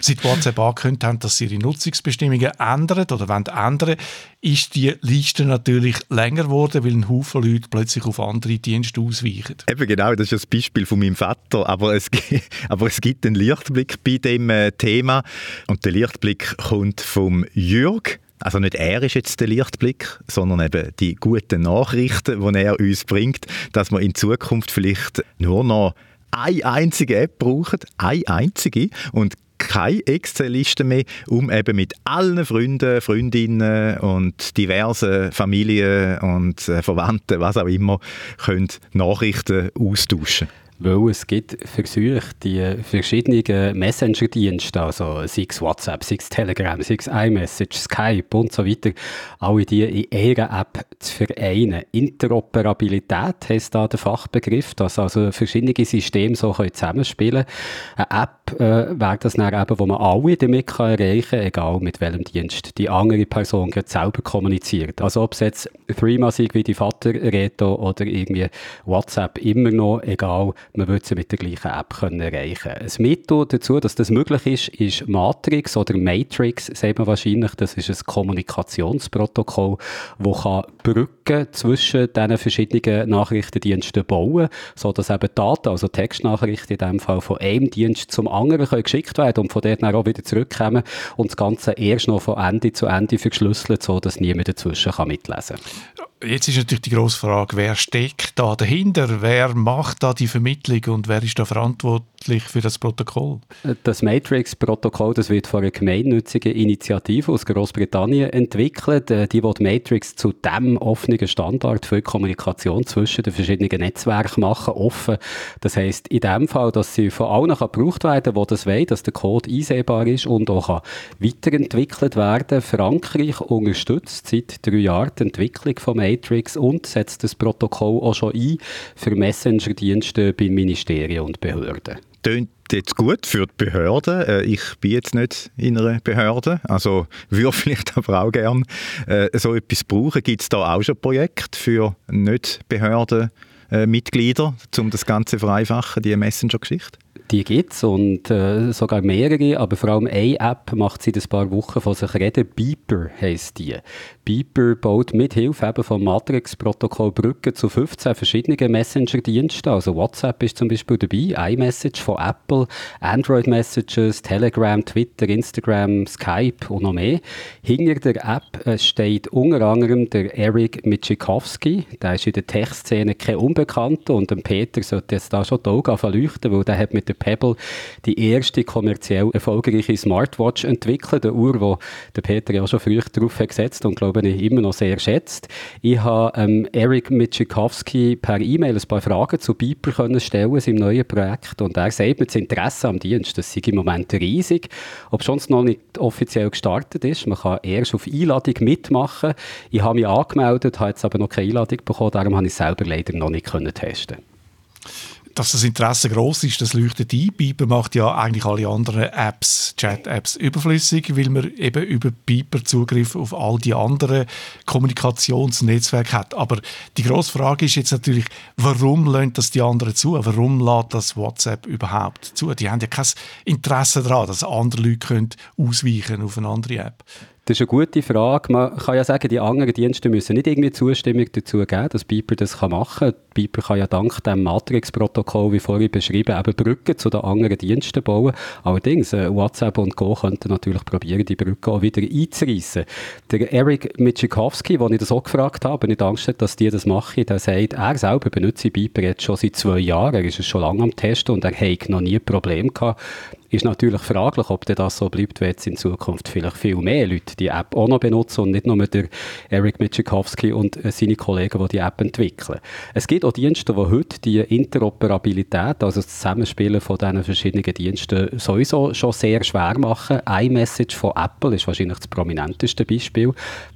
seit WhatsApp angekündigt haben, dass sie ihre Nutzungsbestimmungen ändern oder wollen ändern, ist die Liste natürlich länger geworden, weil ein Haufen Leute plötzlich auf andere Dienste ausweichen.
Eben genau, das ist das Beispiel von meinem Vater, aber es, aber es gibt einen Lichtblick bei dem äh, Thema und der Lichtblick kommt vom Jürg. Also nicht er ist jetzt der Lichtblick, sondern eben die guten Nachrichten, die er uns bringt, dass wir in Zukunft vielleicht nur noch eine einzige App brauchen, eine einzige und keine Excel-Liste mehr, um eben mit allen Freunden, Freundinnen und diversen Familien und äh, Verwandten, was auch immer, können Nachrichten austauschen
weil es gibt Versuche, die verschiedenen Messenger-Dienste, also sei es WhatsApp, sei es Telegram, sei es iMessage, Skype und so weiter, alle die in einer App zu vereinen. Interoperabilität heisst da der Fachbegriff, dass also verschiedene Systeme so zusammenspielen können. Eine App äh, wäre das dann eben, wo man alle damit kann erreichen kann, egal mit welchem Dienst die andere Person selber kommuniziert. Also ob es jetzt Threema sei, wie die Vater-Reto oder irgendwie WhatsApp, immer noch, egal, man würde sie mit der gleichen App können erreichen können. Ein Mittel dazu, dass das möglich ist, ist Matrix oder Matrix, sagt man wahrscheinlich. Das ist ein Kommunikationsprotokoll, das Brücken zwischen diesen verschiedenen Nachrichtendiensten bauen kann, sodass eben Daten, also Textnachrichten in diesem Fall, von einem Dienst zum anderen können geschickt werden und von dort dann auch wieder zurückkommen und das Ganze erst noch von Ende zu Ende verschlüsselt, sodass niemand dazwischen kann mitlesen kann.
Jetzt ist natürlich die grosse Frage, wer steckt da dahinter? Wer macht da die Vermittlung und wer ist da verantwortlich für das Protokoll?
Das Matrix-Protokoll das wird von einer gemeinnützigen Initiative aus Großbritannien entwickelt. Äh, die will Matrix zu dem offenen Standard für Kommunikation zwischen den verschiedenen Netzwerken machen, offen. Das heißt in dem Fall, dass sie von allen kann gebraucht werden, die das wollen, dass der Code einsehbar ist und auch kann weiterentwickelt werden. Frankreich unterstützt seit drei Jahren die Entwicklung von Matrix Matrix und setzt das Protokoll auch schon ein für Messenger-Dienste bei Ministerien und Behörden.
Tönt jetzt gut für die Behörden. Äh, ich bin jetzt nicht in einer Behörde, also würde vielleicht aber auch gerne äh, so etwas brauchen. Gibt es da auch schon Projekte für Nicht-Behörden-Mitglieder, äh, um das Ganze vereinfachen, die Messenger-Geschichte?
Die gibt es und äh, sogar mehrere, aber vor allem eine App macht seit ein paar Wochen von sich reden. Beeper heisst die. Beeper baut mit Hilfe eben vom Matrix-Protokoll Brücken zu 15 verschiedenen Messenger-Diensten. Also WhatsApp ist zum Beispiel dabei, iMessage von Apple, Android Messages, Telegram, Twitter, Instagram, Skype und noch mehr. Hinter der App äh, steht unter anderem der Eric Michikowski. Der ist in der Tech-Szene kein Unbekannter und dem Peter sollte jetzt da schon die Augen verleuchten, weil der hat mit der Pebble die erste kommerziell erfolgreiche Smartwatch entwickelt. Eine Uhr, wo der Peter ja schon früh drauf hat gesetzt und glaube ich, immer noch sehr schätzt. Ich habe ähm, Eric Mitschikowski per E-Mail ein paar Fragen zu Piper können stellen, seinem neuen Projekt. Und er sagt mir, das Interesse am Dienst, das sei im Moment riesig. Ob schon noch nicht offiziell gestartet ist, man kann erst auf Einladung mitmachen. Ich habe mich angemeldet, habe jetzt aber noch keine Einladung bekommen, darum habe ich es selber leider noch nicht können testen
dass das Interesse groß ist, das leuchtet ein. Biber macht ja eigentlich alle anderen Apps, Chat-Apps überflüssig, weil man eben über Biber Zugriff auf all die anderen Kommunikationsnetzwerke hat. Aber die grosse Frage ist jetzt natürlich, warum lernt das die anderen zu? Warum lädt das WhatsApp überhaupt zu? Die haben ja kein Interesse daran, dass andere Leute können ausweichen auf eine andere App.
Das ist eine gute Frage. Man kann ja sagen, die anderen Dienste müssen nicht irgendwie Zustimmung dazu geben, dass Piper das machen kann. Piper kann ja dank dem Matrix-Protokoll, wie vorhin beschrieben, eben Brücken zu den anderen Diensten bauen. Allerdings, äh, WhatsApp und Go könnten natürlich probieren, die Brücke auch wieder einzureissen. Der Eric Mitschikowski, den ich das auch gefragt habe, nicht Angst hat, dass die das machen, der sagt, er selber benutzt Piper jetzt schon seit zwei Jahren. Er ist schon lange am Testen und er hat noch nie ein Problem gehabt ist natürlich fraglich, ob das so bleibt, wenn jetzt in Zukunft vielleicht viel mehr Leute die App auch noch benutzen und nicht nur der Eric Mitschikowski und äh, seine Kollegen, die die App entwickeln. Es gibt auch Dienste, die heute die Interoperabilität, also das Zusammenspielen von diesen verschiedenen Diensten sowieso schon sehr schwer machen. iMessage von Apple ist wahrscheinlich das prominenteste Beispiel.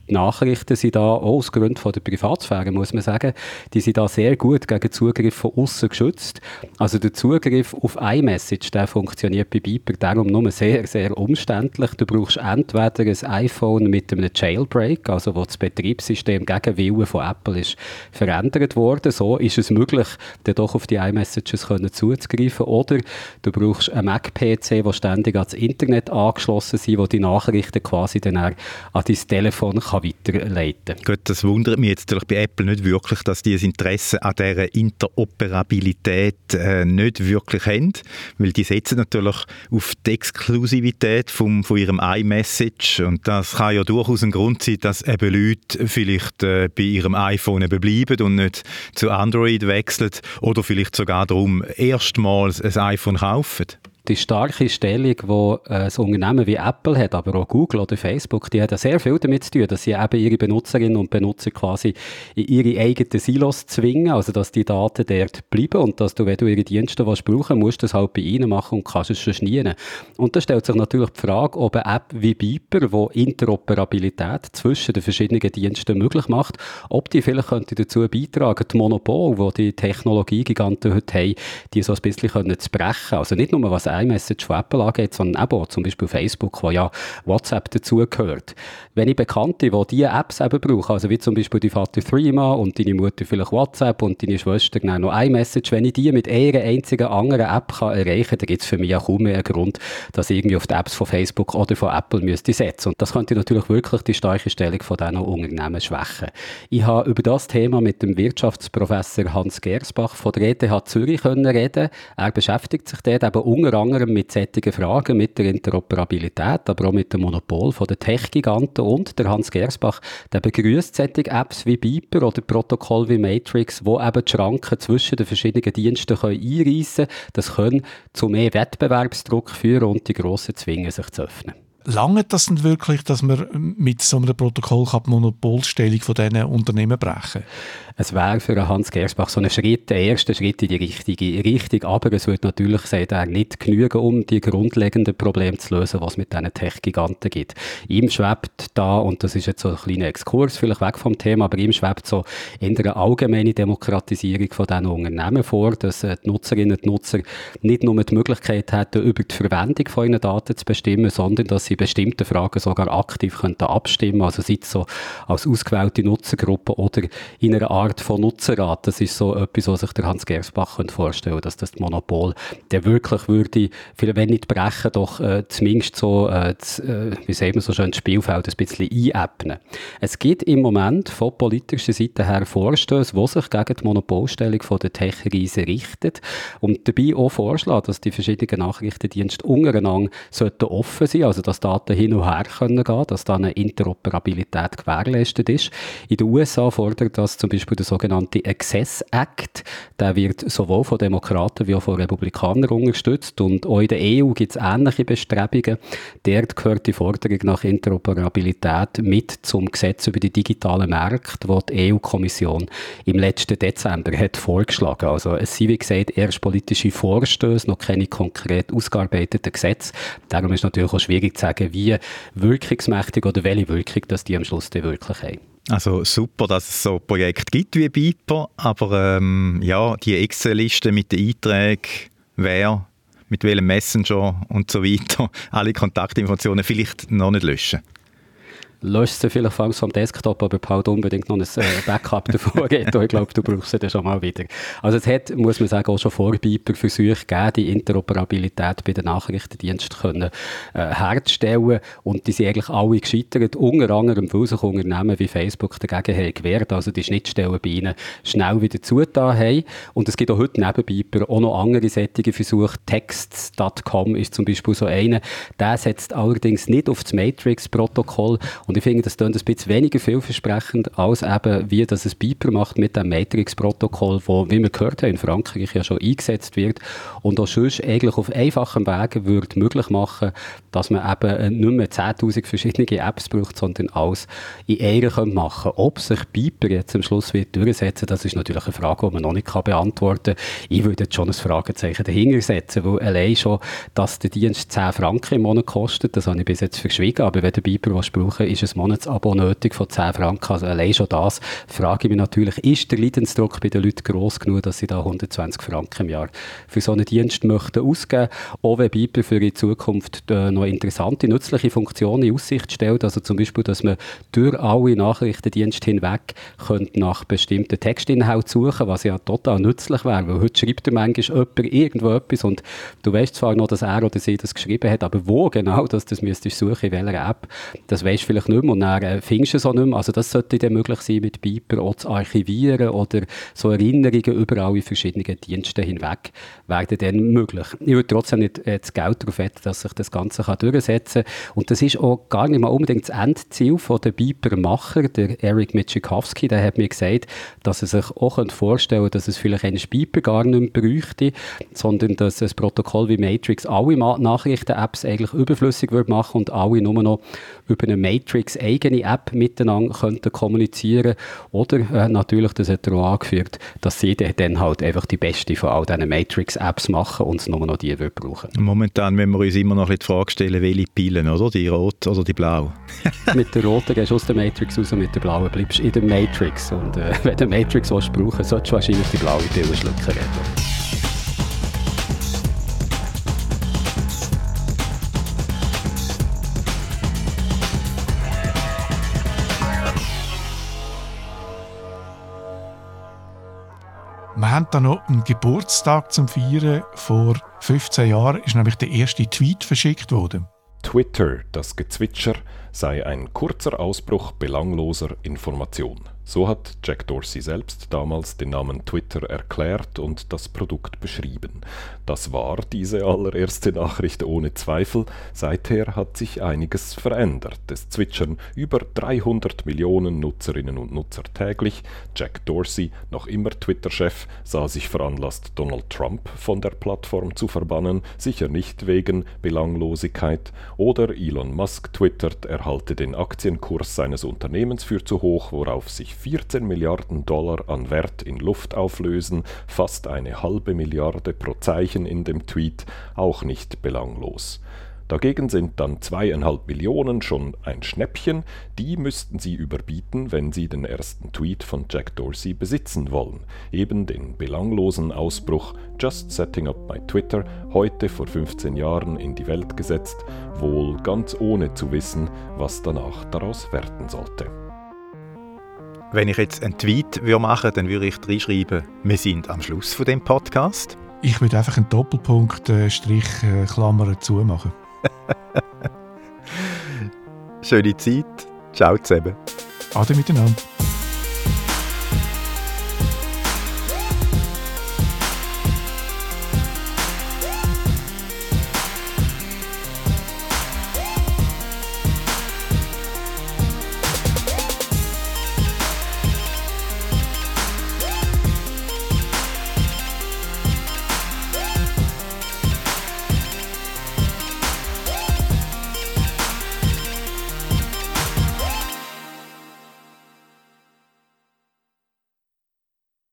Die Nachrichten sind da, auch aus Gründen von der Privatsphäre, muss man sagen, die sind da sehr gut gegen Zugriff von außen geschützt. Also der Zugriff auf iMessage, der funktioniert bei Beeper darum nur sehr, sehr umständlich. Du brauchst entweder ein iPhone mit einem Jailbreak, also wo das Betriebssystem gegen Willen von Apple ist verändert worden. So ist es möglich, dann doch auf die iMessages zuzugreifen. Oder du brauchst einen Mac-PC, der ständig ans Internet angeschlossen ist, wo die Nachrichten quasi dann an dein Telefon kann weiterleiten. Kann.
Gut, das wundert mich jetzt natürlich bei Apple nicht wirklich, dass die ein Interesse an dieser Interoperabilität äh, nicht wirklich haben, weil die setzen natürlich auf die Exklusivität vom, von ihrem iMessage. Und das kann ja durchaus ein Grund sein, dass eben Leute vielleicht äh, bei ihrem iPhone bleiben und nicht zu Android wechseln oder vielleicht sogar darum erstmals ein iPhone kaufen
die starke Stellung, die äh, ein Unternehmen wie Apple hat, aber auch Google oder Facebook, die hat sehr viel damit zu tun, dass sie eben ihre Benutzerinnen und Benutzer quasi in ihre eigenen Silos zwingen, also dass die Daten dort bleiben und dass du, wenn du ihre Dienste was brauchen musst, das halt bei ihnen machen und kannst es schon schnieren. Und da stellt sich natürlich die Frage, ob eine App wie Beeper, die Interoperabilität zwischen den verschiedenen Diensten möglich macht, ob die vielleicht könnte dazu beitragen, die Monopol, die die Technologiegiganten heute haben, die so ein bisschen können zu brechen. Also nicht nur was iMessage von Apple angeht, sondern eben auch zum Beispiel Facebook, wo ja WhatsApp dazugehört. Wenn ich Bekannte, die diese Apps eben brauchen, also wie zum Beispiel die Vater Threema und deine Mutter vielleicht WhatsApp und deine Schwester genau noch iMessage, wenn ich die mit einer einzigen anderen App kann erreichen kann, dann gibt es für mich auch kaum mehr einen Grund, dass ich irgendwie auf die Apps von Facebook oder von Apple müsste setzen. Und das könnte natürlich wirklich die starke Stellung von diesen Unternehmen schwächen. Ich habe über das Thema mit dem Wirtschaftsprofessor Hans Gersbach von der ETH Zürich können reden. Er beschäftigt sich dort eben unter mit solchen Fragen, mit der Interoperabilität, aber auch mit dem Monopol der Tech-Giganten und der Hans Gersbach, der begrüßt solche Apps wie Beeper oder Protokoll wie Matrix, wo eben die Schranken zwischen den verschiedenen Diensten können einreissen können. Das können zu mehr Wettbewerbsdruck führen und die Grossen zwingen sich zu öffnen
lange das denn wirklich, dass man mit so einem Protokoll die Monopolstellung von diesen Unternehmen brechen
Es wäre für Hans Gersbach so ein Schritt, der erste Schritt in die richtige Richtung, aber es wird natürlich, sagt er, nicht genügen, um die grundlegenden Probleme zu lösen, was mit diesen Tech-Giganten gibt. Ihm schwebt da, und das ist jetzt so ein kleiner Exkurs, vielleicht weg vom Thema, aber ihm schwebt so in der allgemeinen Demokratisierung von diesen Unternehmen vor, dass äh, die Nutzerinnen und Nutzer nicht nur die Möglichkeit hätten, über die Verwendung von ihren Daten zu bestimmen, sondern dass sie bestimmten Fragen sogar aktiv könnten abstimmen also sei es so als ausgewählte Nutzergruppe oder in einer Art von Nutzerrat. Das ist so etwas, was sich der Hans Gersbach könnte vorstellen dass das Monopol der wirklich würde, wenn nicht brechen, doch äh, zumindest so, äh, das, äh, wie sagen wir so schön, das Spielfeld ein bisschen einebnen. Es gibt im Moment von politischer Seite her Vorstöße, die sich gegen die Monopolstellung von der Tech-Riesen richtet und dabei auch vorschlagen, dass die verschiedenen Nachrichtendienste untereinander sollten offen sein, also dass Daten hin und her können gehen, dass da eine Interoperabilität gewährleistet ist. In den USA fordert das zum Beispiel der sogenannte Access Act. Der wird sowohl von Demokraten wie auch von Republikanern unterstützt und auch in der EU gibt es ähnliche Bestrebungen. Dort gehört die Forderung nach Interoperabilität mit zum Gesetz über die digitalen Märkte, das die EU-Kommission im letzten Dezember hat vorgeschlagen. Also es sind, wie gesagt, erst politische Vorstöße, noch keine konkret ausgearbeiteten Gesetze. Darum ist natürlich auch schwierig zu sagen, wie wirkungsmächtig oder welche Wirkung dass die am Schluss wirklich haben.
Also super, dass es so Projekte gibt wie Beeper, aber ähm, ja, die Excel-Liste mit den Einträgen, wer, mit welchem Messenger und so weiter, alle Kontaktinformationen vielleicht noch nicht löschen
löscht sie vielleicht vor vom Desktop, aber behalt unbedingt noch ein äh, Backup davor. ich glaube, du brauchst sie dann schon mal wieder. Also es hat, muss man sagen, auch schon vor Biber Versuche gegeben, die Interoperabilität bei den Nachrichtendiensten können, äh, herzustellen und die sind eigentlich alle gescheitert, unter anderem, weil sich Unternehmen wie Facebook dagegen haben gewehrt, also die Schnittstellen bei ihnen schnell wieder zugetan haben. Und es gibt auch heute neben Biber auch noch andere sättige Versuche. Texts.com ist zum Beispiel so einer. Der setzt allerdings nicht auf das Matrix-Protokoll und ich finde, das klingt ein bisschen weniger vielversprechend, als eben, wie das ein Beeper macht mit dem Matrix-Protokoll, wo, wie wir gehört haben, in Frankreich ja schon eingesetzt wird und auch sonst eigentlich auf einfachem Weg würde möglich machen, dass man eben nicht mehr 10'000 verschiedene Apps braucht, sondern alles in einer machen kann. Ob sich Beeper jetzt am Schluss wird durchsetzen, das ist natürlich eine Frage, die man noch nicht beantworten kann. Ich würde jetzt schon ein Fragezeichen dahinter setzen, weil allein schon, dass der Dienst 10 Franken im Monat kostet, das habe ich bis jetzt verschwiegen, aber wenn der Beeper was brauchen ist ein Monatsabo nötig von 10 Franken. Also allein schon das frage ich mich natürlich, ist der Leidensdruck bei den Leuten groß genug, dass sie da 120 Franken im Jahr für so einen Dienst möchten ausgeben, auch wenn Bibel für die Zukunft äh, noch interessante, nützliche Funktionen in Aussicht stellt, also zum Beispiel, dass man durch alle Nachrichtendienste hinweg könnte nach bestimmten Textinhalten suchen, was ja total nützlich wäre, weil heute schreibt der manchmal jemand irgendwo etwas und du weißt zwar noch, dass er oder sie das geschrieben hat, aber wo genau dass das müsstest du suchen, in welcher App, das weißt du vielleicht nicht mehr und dann äh, findest du es auch nicht mehr. Also das sollte dann möglich sein, mit Piper auch zu archivieren oder so Erinnerungen überall in verschiedenen Diensten hinweg werden dann möglich. Ich würde trotzdem nicht äh, das Geld darauf wetten, dass sich das Ganze kann durchsetzen kann. Und das ist auch gar nicht mal unbedingt das Endziel von der Piper-Macher, der Eric Mitschikowski, der hat mir gesagt, dass er sich auch vorstellen könnte, dass es vielleicht einen Piper gar nicht mehr bräuchte, sondern dass ein Protokoll wie Matrix alle Nachrichten-Apps eigentlich überflüssig würde machen und alle nur noch über eine Matrix-eigene App miteinander könnten kommunizieren Oder äh, natürlich, das hat er auch angeführt, dass sie dann halt einfach die beste von all diesen Matrix-Apps machen und es nur noch die brauchen.
Momentan müssen wir uns immer noch die Frage stellen, welche Pillen, oder? Die rot oder die blau?
mit der roten gehst du aus der Matrix raus, mit der blauen bleibst du in der Matrix. Und äh, wenn du Matrix willst, brauchen solltest du wahrscheinlich die blaue Pille schlucken.
Wir haben da noch einen Geburtstag zum Feiern. Vor 15 Jahren ist nämlich der erste Tweet verschickt worden.
Twitter, das Gezwitscher, sei ein kurzer Ausbruch belangloser Information. So hat Jack Dorsey selbst damals den Namen Twitter erklärt und das Produkt beschrieben. Das war diese allererste Nachricht ohne Zweifel. Seither hat sich einiges verändert. Es zwitschern über 300 Millionen Nutzerinnen und Nutzer täglich. Jack Dorsey, noch immer Twitter-Chef, sah sich veranlasst, Donald Trump von der Plattform zu verbannen, sicher nicht wegen Belanglosigkeit. Oder Elon Musk twittert, er halte den Aktienkurs seines Unternehmens für zu hoch, worauf sich 14 Milliarden Dollar an Wert in Luft auflösen, fast eine halbe Milliarde pro Zeichen in dem Tweet, auch nicht belanglos. Dagegen sind dann zweieinhalb Millionen schon ein Schnäppchen, die müssten Sie überbieten, wenn Sie den ersten Tweet von Jack Dorsey besitzen wollen. Eben den belanglosen Ausbruch Just Setting Up My Twitter, heute vor 15 Jahren in die Welt gesetzt, wohl ganz ohne zu wissen, was danach daraus werden sollte.
Wenn ich jetzt einen Tweet machen würde, dann würde ich reinschreiben, wir sind am Schluss von dem Podcast.
Ich würde einfach einen Doppelpunkt, äh, Strich, äh, Klammer zumachen.
Schöne Zeit. Ciao zusammen.
Ade miteinander.